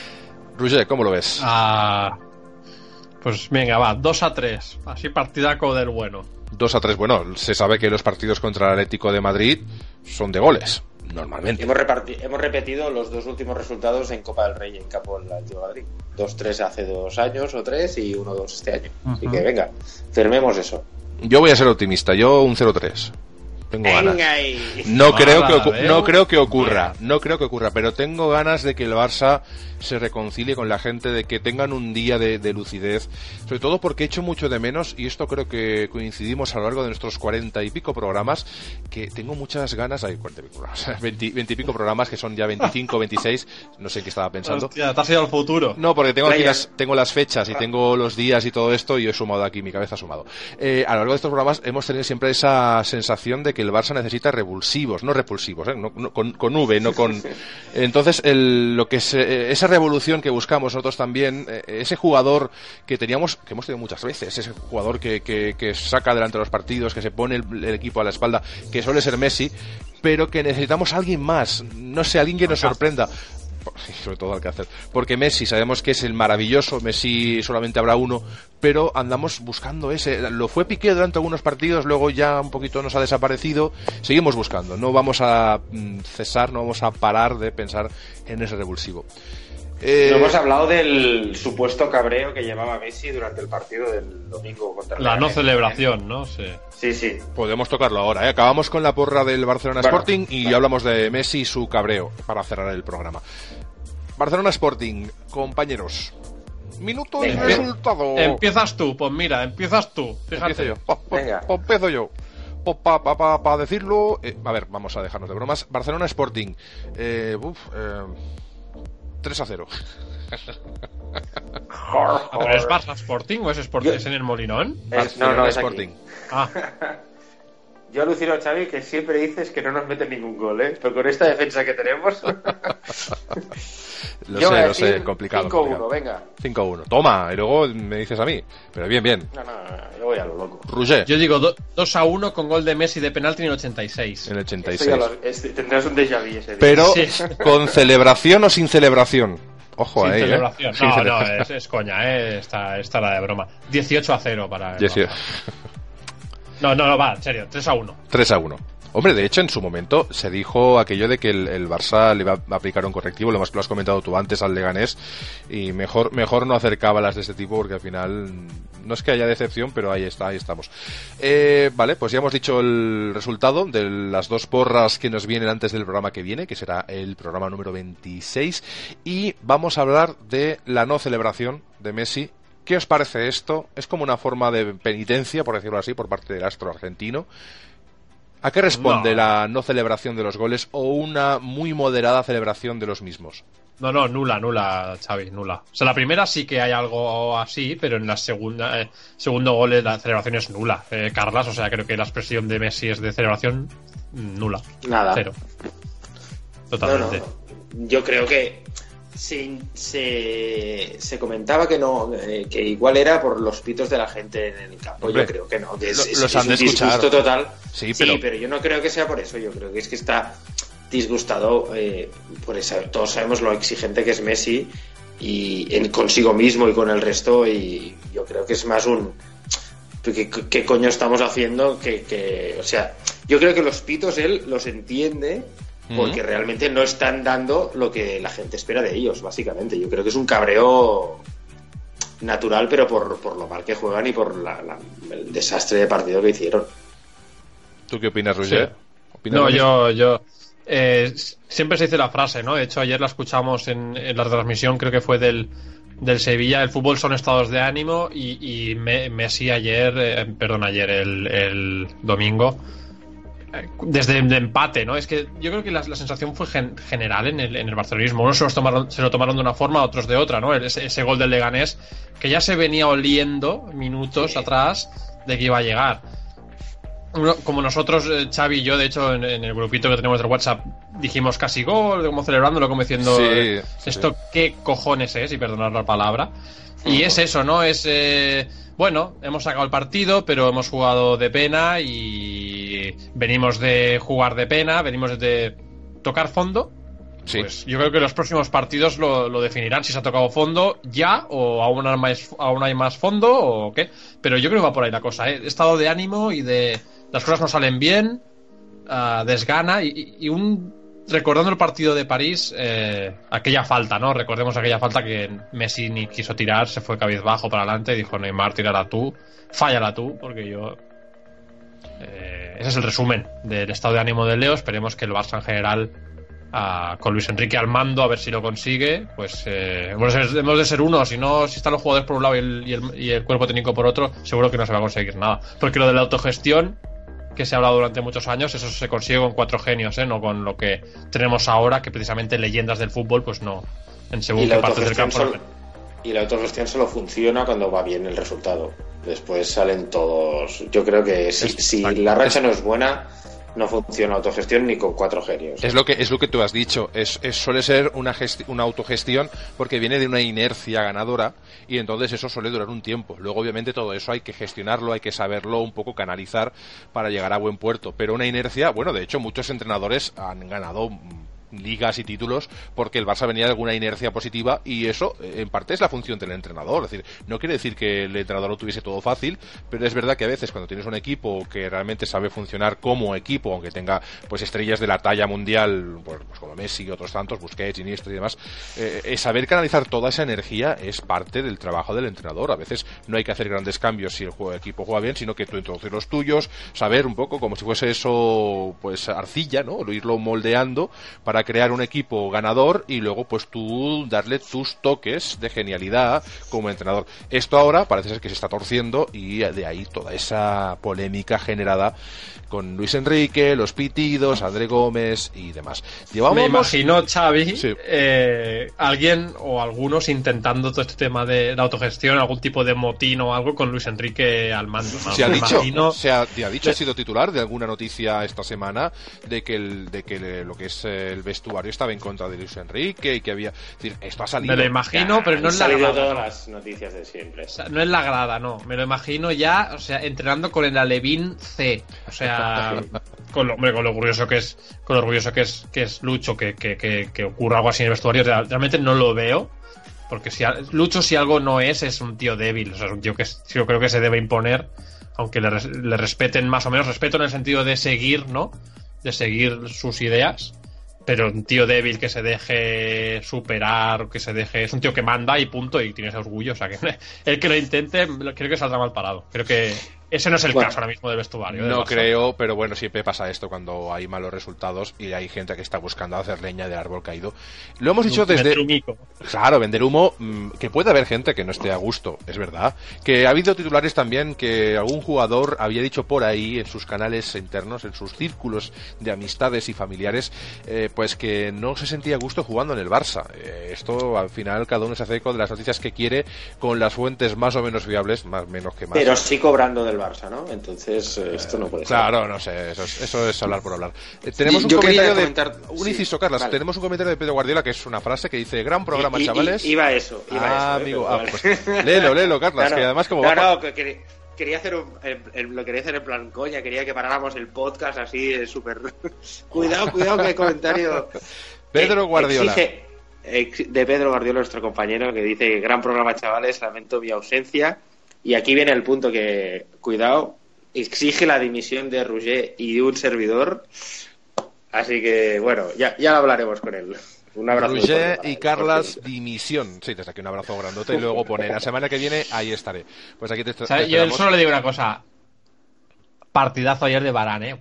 Roger, ¿cómo lo ves? Ah, pues venga, va, 2 a 3. Así partidaco del bueno. 2 a 3, bueno, se sabe que los partidos contra el Atlético de Madrid son de goles, normalmente. Hemos, hemos repetido los dos últimos resultados en Copa del Rey en Capo del Atlético de Madrid. 2-3 hace dos años o tres y 1-2 este año. Así que venga, firmemos eso. Yo voy a ser optimista, yo un 0-3. Tengo ganas. No creo que no creo que ocurra, no creo que ocurra, pero tengo ganas de que el Barça se reconcilie con la gente, de que tengan un día de, lucidez, sobre todo porque he hecho mucho de menos, y esto creo que coincidimos a lo largo de nuestros cuarenta y pico programas, que tengo muchas ganas, hay cuarenta y pico programas, veinte, y pico programas que son ya 25, 26, no sé qué estaba pensando. Hostia, te has ido al futuro. No, porque tengo aquí las, tengo las fechas y tengo los días y todo esto, y he sumado aquí, mi cabeza ha sumado. Eh, a lo largo de estos programas hemos tenido siempre esa sensación de que el Barça necesita revulsivos, no repulsivos, ¿eh? con, con, V, no con... Entonces, el, lo que se, esa revolución que buscamos nosotros también, eh, ese jugador que teníamos, que hemos tenido muchas veces, ese jugador que, que, saca adelante los partidos, que se pone el, equipo a la espalda, que suele ser Messi, pero que necesitamos a alguien más, no sé, alguien que nos sorprenda. Sobre todo hacer Porque Messi sabemos que es el maravilloso, Messi solamente habrá uno, pero andamos buscando ese. Lo fue Piqué durante algunos partidos, luego ya un poquito nos ha desaparecido. Seguimos buscando, no vamos a mm, cesar, no vamos a parar de pensar en ese revulsivo. Eh, no hemos hablado del supuesto cabreo que llevaba Messi durante el partido del domingo contra La no celebración, ¿no? Sí. sí, sí. Podemos tocarlo ahora. ¿eh? Acabamos con la porra del Barcelona Sporting y hablamos de Messi y su cabreo para cerrar el programa. Barcelona Sporting, compañeros. Minuto y resultado. Empiezas tú, pues mira, empiezas tú. Empiezo yo. Pues, pues, pues empiezo yo. Para pa, pa, decirlo, eh, a ver, vamos a dejarnos de bromas. Barcelona Sporting. Eh, uf, eh, 3 a 0. ¿Pero es Barça Sporting o es, Sporting? ¿Es en el Molinón? no, no, es Sporting. Ah. Yo alucino a Xavi que siempre dices que no nos mete ningún gol, ¿eh? Pero con esta defensa que tenemos... lo sé, lo sé, complicado. 5-1, venga. 5-1. Toma, y luego me dices a mí. Pero bien, bien. No, no, no, yo voy a lo loco. Roger. Yo digo 2-1 con gol de Messi de penalti en el 86. En el 86. tendrás un déjà vu ese día. Pero, ¿con celebración o sin celebración? Ojo sin ahí, ¿eh? celebración. No, no, es, es, coña, ¿eh? Esta, esta la de broma. 18 a 0 para... 18. No, no, no, va, en serio, 3 a 1. 3 a 1. Hombre, de hecho, en su momento se dijo aquello de que el, Barça le iba a aplicar un correctivo, lo más que lo has comentado tú antes al Leganés, y mejor, mejor no hacer cábalas de este tipo porque al final no es que haya decepción, pero ahí está, ahí estamos. Eh, vale, pues ya hemos dicho el resultado de las dos porras que nos vienen antes del programa que viene, que será el programa número 26, y vamos a hablar de la no celebración de Messi ¿Qué os parece esto? ¿Es como una forma de penitencia, por decirlo así, por parte del astro argentino? ¿A qué responde la no celebración de los goles o una muy moderada celebración de los mismos? No, no, nula, nula, Xavi, nula. O sea, la primera sí que hay algo así, pero en la segunda, eh, segundo gol la celebración es nula. Eh, Carlas, o sea, creo que la expresión de Messi es de celebración nula. Nada. Cero. Totalmente. Yo creo que se, se, comentaba que no eh, que igual era por los pitos de la gente en el campo. Yo creo que no que es, los han un disgusto total. Sí, pero... yo no creo que sea por eso. Yo creo que es que está disgustado eh, por eso todos sabemos lo exigente que es Messi y en consigo mismo y con el resto y yo creo que es más un ¿qué, coño estamos haciendo? Que, que, o sea, yo creo que los pitos él los entiende porque realmente no están dando lo que la gente espera de ellos, básicamente. Yo creo que es un cabreo natural, pero por, por lo mal que juegan y por el desastre de partido que hicieron. ¿Tú qué opinas, Roger? no, yo, yo eh, siempre se dice la frase, ¿no? De hecho, ayer la escuchamos en, la transmisión, creo que fue del, del Sevilla. El fútbol son estados de ánimo y, y Messi ayer, eh, perdón, ayer, el, el domingo desde el empate, ¿no? Es que yo creo que la, sensación fue general en el, en el barcelonismo. Unos se, tomaron, se lo tomaron de una forma, otros de otra, ¿no? Ese, gol del Leganés, que ya se venía oliendo minutos atrás de que iba a llegar. Como nosotros, eh, Xavi y yo, de hecho, en, el grupito que tenemos del WhatsApp, dijimos casi gol, como celebrándolo, como diciendo, eh, ¿esto qué cojones es? Y perdonar la palabra. Y es eso, ¿no? Es, eh, bueno, hemos sacado el partido, pero hemos jugado de pena y venimos de jugar de pena, venimos de tocar fondo. Pues yo creo que los próximos partidos lo, definirán si se ha tocado fondo ya o aún hay, más, aún hay más fondo o qué. Pero yo creo que va por ahí la cosa. ¿eh? Estado de ánimo y de las cosas no salen bien, uh, desgana y, un recordando el partido de París, eh, aquella falta, ¿no? Recordemos aquella falta que Messi ni quiso tirar, se fue cabizbajo para adelante y dijo Neymar, tirala tú, fállala tú, porque yo eh, ese es el resumen del estado de ánimo del Leo. Esperemos que el Barça en general, con Luis Enrique al mando, a ver si lo consigue. Pues eh, hemos, de ser, uno. Si no, si están los jugadores por un lado y el, cuerpo técnico por otro, seguro que no se va a conseguir nada. Porque lo de la autogestión, que se ha hablado durante muchos años, eso se consigue con cuatro genios, ¿eh? no con lo que tenemos ahora, que precisamente leyendas del fútbol, pues no. En según qué parte del campo. y la autogestión solo funciona cuando va bien el resultado. Después salen todos. Yo creo que si, la racha no es buena, no funciona autogestión ni con cuatro genios. Es lo que es lo que tú has dicho. Es, suele ser una, una autogestión porque viene de una inercia ganadora y entonces eso suele durar un tiempo. Luego obviamente todo eso hay que gestionarlo, hay que saberlo un poco canalizar para llegar a buen puerto. Pero una inercia, bueno, de hecho muchos entrenadores han ganado ligas y títulos porque el Barça venía de alguna inercia positiva y eso eh, en parte es la función del entrenador. Es decir, no quiere decir que el entrenador lo tuviese todo fácil, pero es verdad que a veces cuando tienes un equipo que realmente sabe funcionar como equipo, aunque tenga pues estrellas de la talla mundial, pues, pues como Messi y otros tantos, Busquets, Iniesta y demás, eh, saber canalizar toda esa energía es parte del trabajo del entrenador. A veces no hay que hacer grandes cambios si el juego, equipo juega bien, sino que tú introducir los tuyos, saber un poco como si fuese eso, pues arcilla, ¿no? Irlo moldeando para crear un equipo ganador y luego pues tú darle tus toques de genialidad como entrenador. Esto ahora parece ser que se está torciendo y de ahí toda esa polémica generada con Luis Enrique, los pitidos, André Gómez y demás. Me imagino, Xavi, eh, alguien o algunos intentando todo este tema de la autogestión, algún tipo de motín o algo con Luis Enrique al mando. Se ha dicho, se ha, dicho, ha sido titular de alguna noticia esta semana de que, el, de que lo que es el vestuario estaba en contra de Luis Enrique y que había... decir, esto ha salido... Me lo imagino, pero no es la grada. todas las noticias de siempre. no es la grada, no. Me lo imagino ya, o sea, entrenando con el Alevín C. O sea, con lo, con lo curioso que es, con lo orgulloso que es, que es Lucho, que, ocurra algo así en el vestuario, realmente no lo veo. Porque si Lucho, si algo no es, es un tío débil. O sea, es un tío que yo creo que se debe imponer, aunque le, le respeten más o menos, respeto en el sentido de seguir, ¿no? De seguir sus ideas pero un tío débil que se deje superar, que se deje. Es un tío que manda y punto, y tiene ese orgullo. O sea, que el que lo intente, creo que saldrá mal parado. Creo que ese no es el caso ahora mismo del vestuario. No creo, pero bueno, siempre pasa esto cuando hay malos resultados y hay gente que está buscando hacer leña del árbol caído. Lo hemos dicho desde. Claro, vender humo, mm, que puede haber gente que no esté a gusto, es verdad. Que ha habido titulares también que algún jugador había dicho por ahí en sus canales internos, en sus círculos de amistades y familiares, eh, pues que no se sentía a gusto jugando en el Barça. Eh, esto al final cada uno se hace eco de las noticias que quiere con las fuentes más o menos fiables, más menos que más. Pero sí cobrando del Barça, ¿no? Entonces, eh, esto no puede ser. Claro, no sé, eso es, hablar por hablar. Eh, tenemos un comentario de. Un inciso, Carlos. Tenemos un comentario de Pedro Guardiola que es una frase que dice: Gran programa, chavales. iba eso, iba ah, eso. amigo, ah, pues, léelo, léelo, Carlos, que además como. No, quería hacer un, lo quería hacer en plan coña, quería que paráramos el podcast así, súper. cuidado, cuidado, que hay comentario. Pedro Guardiola. de Pedro Guardiola, nuestro compañero, que dice: Gran programa, chavales, lamento mi ausencia y aquí viene el punto que, cuidado, exige la dimisión de Rouget y de un servidor. Así que, bueno, ya, ya hablaremos con él. Un abrazo. Rouget y Carlas, dimisión. Sí, desde aquí un abrazo grandote y luego pone, la semana que viene ahí estaré. Pues aquí te, te Yo solo le digo una cosa. Partidazo ayer de Barán, ¿eh?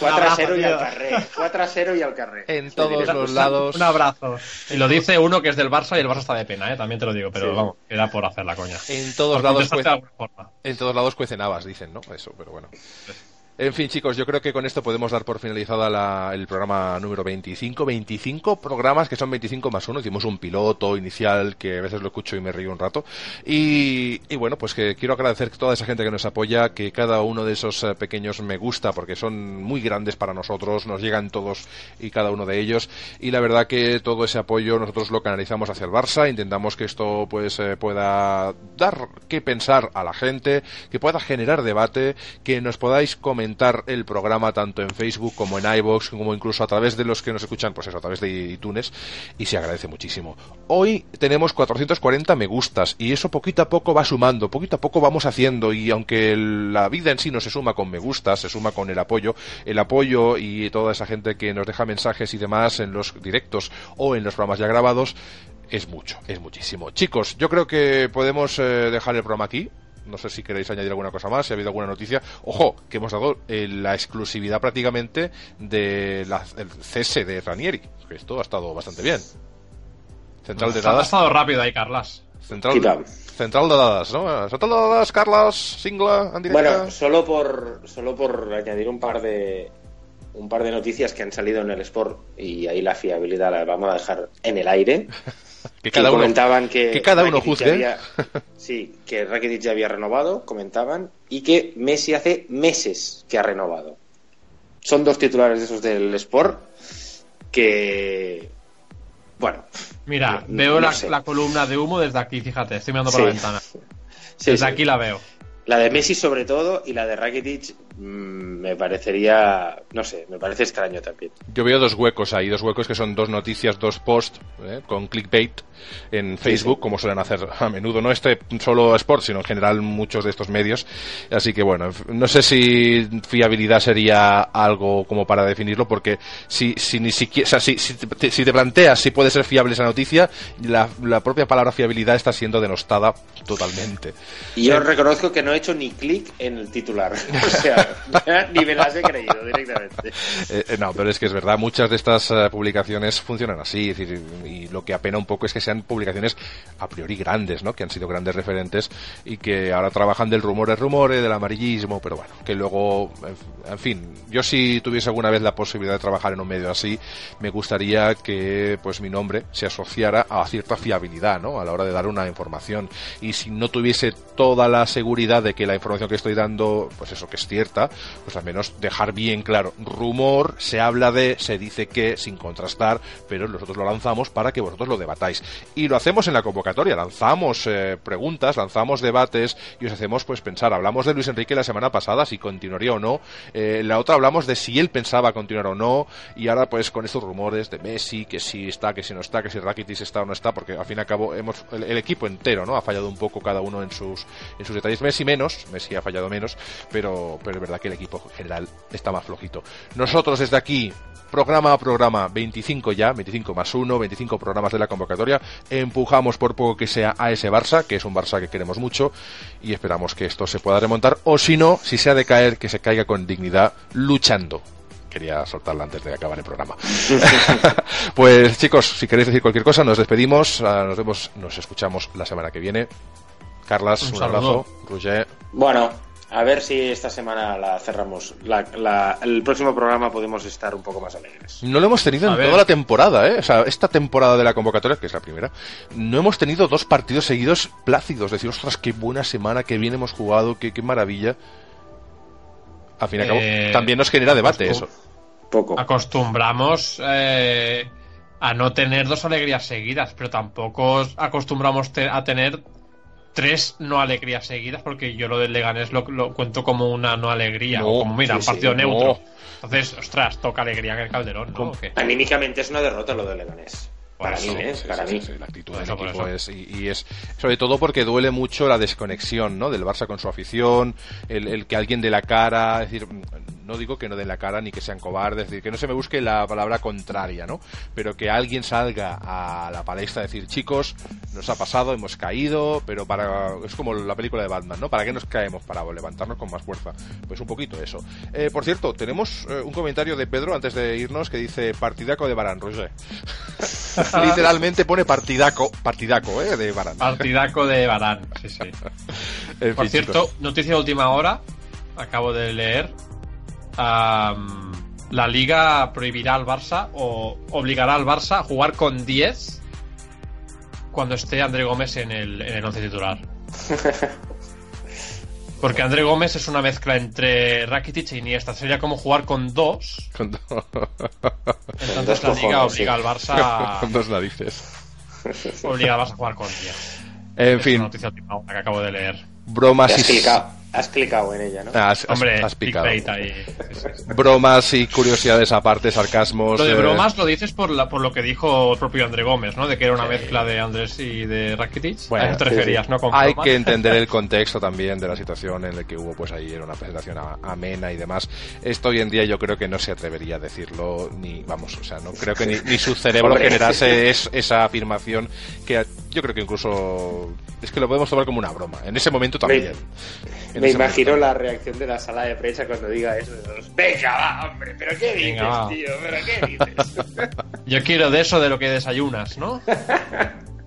4 a 0 y al carré. 4 a 0 y al carré. En todos los lados. Un abrazo. Y lo dice uno que es del Barça y el Barça está de pena, ¿eh? también te lo digo, pero vamos, era por hacer la coña. En todos lados cuece... En todos lados cuecen habas, dicen, ¿no? Eso, pero bueno. En fin, chicos, yo creo que con esto podemos dar por finalizada la, el programa número 25. 25 programas que son 25 más uno. Hicimos un piloto inicial que a veces lo escucho y me río un rato. Y, bueno, pues que quiero agradecer a toda esa gente que nos apoya, que cada uno de esos eh, pequeños me gusta, porque son muy grandes para nosotros, nos llegan todos y cada uno de ellos. Y la verdad que todo ese apoyo nosotros lo canalizamos hacia el Barça, intentamos que esto pues eh, pueda dar que pensar a la gente, que pueda generar debate, que nos podáis comentar el programa tanto en Facebook como en iBox como incluso a través de los que nos escuchan, pues eso, a través de iTunes y se agradece muchísimo. Hoy tenemos 440 me gustas y eso poquito a poco va sumando, poquito a poco vamos haciendo y aunque la vida en sí no se suma con me gustas, se suma con el apoyo, el apoyo y toda esa gente que nos deja mensajes y demás en los directos o en los programas ya grabados, es mucho, es muchísimo. Chicos, yo creo que podemos eh, dejar el programa aquí. No sé si queréis añadir alguna cosa más, si ha habido alguna noticia. Ojo, que hemos dado eh, la exclusividad prácticamente del cese de Ranieri. Que esto ha estado bastante bien. Central de dadas. Ha estado rápido ahí, Carlas. Central, central de dadas, ¿no? Central de dadas, Carlas, Singla, Bueno, solo por, solo por añadir un par de un par de noticias que han salido en el Sport y ahí la fiabilidad la vamos a dejar en el aire. que cada uno, comentaban que, cada uno juzgue. sí, que Rakitic ya había renovado, comentaban, y que Messi hace meses que ha renovado. Son dos titulares de esos del Sport que bueno. Mira, veo la, columna de humo desde aquí, fíjate, estoy mirando por la ventana. desde aquí la veo. La de Messi sobre todo y la de Rakitic me parecería, no sé, me parece extraño también. Yo veo dos huecos ahí, dos huecos que son dos noticias, dos posts ¿eh? con clickbait en Facebook, como suelen hacer a menudo, no este solo Sport, sino en general muchos de estos medios. Así que bueno, no sé si fiabilidad sería algo como para definirlo, porque si, si ni siquiera, si, si, te, planteas si puede ser fiable esa noticia, la, la propia palabra fiabilidad está siendo denostada totalmente. Y yo reconozco que no he hecho ni clic en el titular. o sea, ni me las he creído directamente. Eh, eh, no, pero es que es verdad, muchas de estas eh, publicaciones funcionan así. y lo que apena un poco es que sean publicaciones a priori grandes, ¿no? Que han sido grandes referentes y que ahora trabajan del rumor de rumores, del amarillismo, pero bueno, que luego, en fin, yo si tuviese alguna vez la posibilidad de trabajar en un medio así, me gustaría que pues mi nombre se asociara a cierta fiabilidad, ¿no? A la hora de dar una información. Y si no tuviese toda la seguridad de que la información que estoy dando, pues eso que es cierta, pues al menos dejar bien claro, rumor, se habla de, se dice que, sin contrastar, pero nosotros lo lanzamos para que vosotros lo debatáis. Y lo hacemos en la convocatoria, lanzamos eh, preguntas, lanzamos debates y os hacemos pues pensar. Hablamos de Luis Enrique la semana pasada, si continuaría o no. Eh, la otra hablamos de si él pensaba continuar o no. Y ahora pues con estos rumores de Messi, que si está, que si no está, que si Rakitic está o no está, porque al fin y al cabo hemos, el, equipo entero, ¿no? Ha fallado un poco cada uno en sus, en sus detalles. Messi menos, Messi ha fallado menos, pero, pero es verdad que el equipo en general está más flojito. Nosotros desde aquí programa a programa, 25 ya, 25 más 1, 25 programas de la convocatoria, empujamos por poco que sea a ese Barça, que es un Barça que queremos mucho, y esperamos que esto se pueda remontar, o si no, si se ha de caer, que se caiga con dignidad, luchando. Quería soltarla antes de acabar el programa. pues chicos, si queréis decir cualquier cosa, nos despedimos, ah, nos vemos, nos escuchamos la semana que viene. Carlas, un, un abrazo. Roger. Bueno, a ver si esta semana la cerramos. el próximo programa podemos estar un poco más alegres. No lo hemos tenido en toda la temporada, ¿eh? O sea, esta temporada de la convocatoria, que es la primera, no hemos tenido dos partidos seguidos plácidos. Decir, ostras, qué buena semana, qué bien hemos jugado, qué, qué maravilla. Al fin y al cabo, eh, también nos genera debate eso. Poco. Acostumbramos eh, a no tener dos alegrías seguidas, pero tampoco acostumbramos a tener tres no alegrías seguidas, porque yo lo del Leganés lo, lo cuento como una no alegría, o como, mira, un partido neutro. Entonces, ostras, toca alegría en el Calderón, ¿no? Anímicamente es una derrota lo del Leganés. Para mí, ¿eh? para mí. la actitud del equipo es, y, es, sobre todo porque duele mucho la desconexión, ¿no? Del Barça con su afición, el, el que alguien de la cara, es decir, no digo que no den la cara ni que sean cobardes, es decir, que no se me busque la palabra contraria, ¿no? Pero que alguien salga a la palestra a decir, chicos, nos ha pasado, hemos caído, pero para, es como la película de Batman, ¿no? ¿Para qué nos caemos? Para levantarnos con más fuerza. Pues un poquito eso. Eh, por cierto, tenemos eh, un comentario de Pedro antes de irnos que dice partidaco de Barán, Roger. Literalmente pone partidaco, partidaco, ¿eh? De Barán. Partidaco de Barán, sí, sí. por cierto, noticia de última hora, acabo de leer la liga prohibirá al Barça o obligará al Barça a jugar con 10 cuando esté André Gómez en el, en el once titular. Porque André Gómez es una mezcla entre Rakitic e Iniesta. Sería como jugar con dos. Con dos. Entonces la liga obliga al Barça. Con dos narices. Obliga al Barça a jugar con 10. En es fin. Una noticia que acabo de leer. Bromas y. has clicado en ella, ¿no? Ah, has, has- Hombre, has picado. ahí. Sí, sí, sí. Bromas y curiosidades aparte, sarcasmos. Lo de eh, bromas lo dices por, la, por lo que dijo el propio André Gómez, ¿no? De que era una mezcla de Andrés y de Rakitic. Bueno, a eso te sí, referías, sí. ¿no? Con Hay bromas. que entender el contexto también de la situación en la que hubo, pues ahí era una presentación amena y demás. Esto hoy en día yo creo que no se atrevería a decirlo ni, vamos, o sea, no creo que ni, ni su cerebro Hombre. generase es- esa afirmación que yo creo que incluso es que lo podemos tomar como una broma. En ese momento también. Me imagino momento la reacción de la sala de prensa cuando diga eso. de los, Venga, va, hombre, pero ¿qué dices, Venga, va". tío? ¿Pero qué dices? Yo quiero de eso de lo que desayunas, ¿no?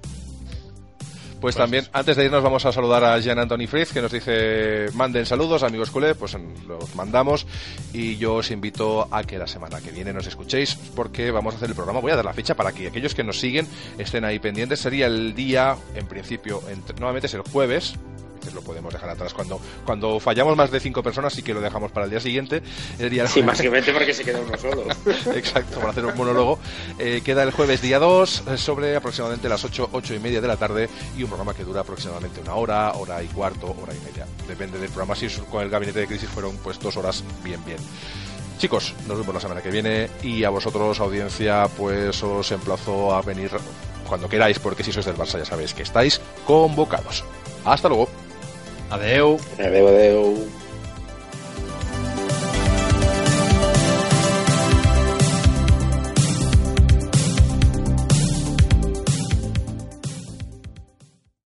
Pues también, antes de irnos, vamos a saludar a Jean Anthony Fritz, que nos dice: manden saludos, amigos culé, pues los mandamos. Y yo os invito a que la semana que viene nos escuchéis, porque vamos a hacer el programa. Voy a dar la fecha para que aquellos que nos siguen estén ahí pendientes. Sería el día, en principio, entre- nuevamente es el jueves. Que lo podemos dejar atrás cuando cuando fallamos más de cinco personas sí que lo dejamos para el día siguiente el Sí, básicamente porque se queda uno solo. Exacto, para hacer un monólogo. Eh, queda el jueves día 2 eh, sobre aproximadamente las 8, 8 y media de la tarde y un programa que dura aproximadamente una hora, hora y cuarto, hora y media. Depende del programa. Si con el gabinete de crisis fueron pues dos horas bien, bien. Chicos, nos vemos la semana que viene y a vosotros, audiencia, pues os emplazo a venir cuando queráis, porque si sois del Barça ya sabéis que estáis convocados. Hasta luego. Adeu. Adeu, adeu.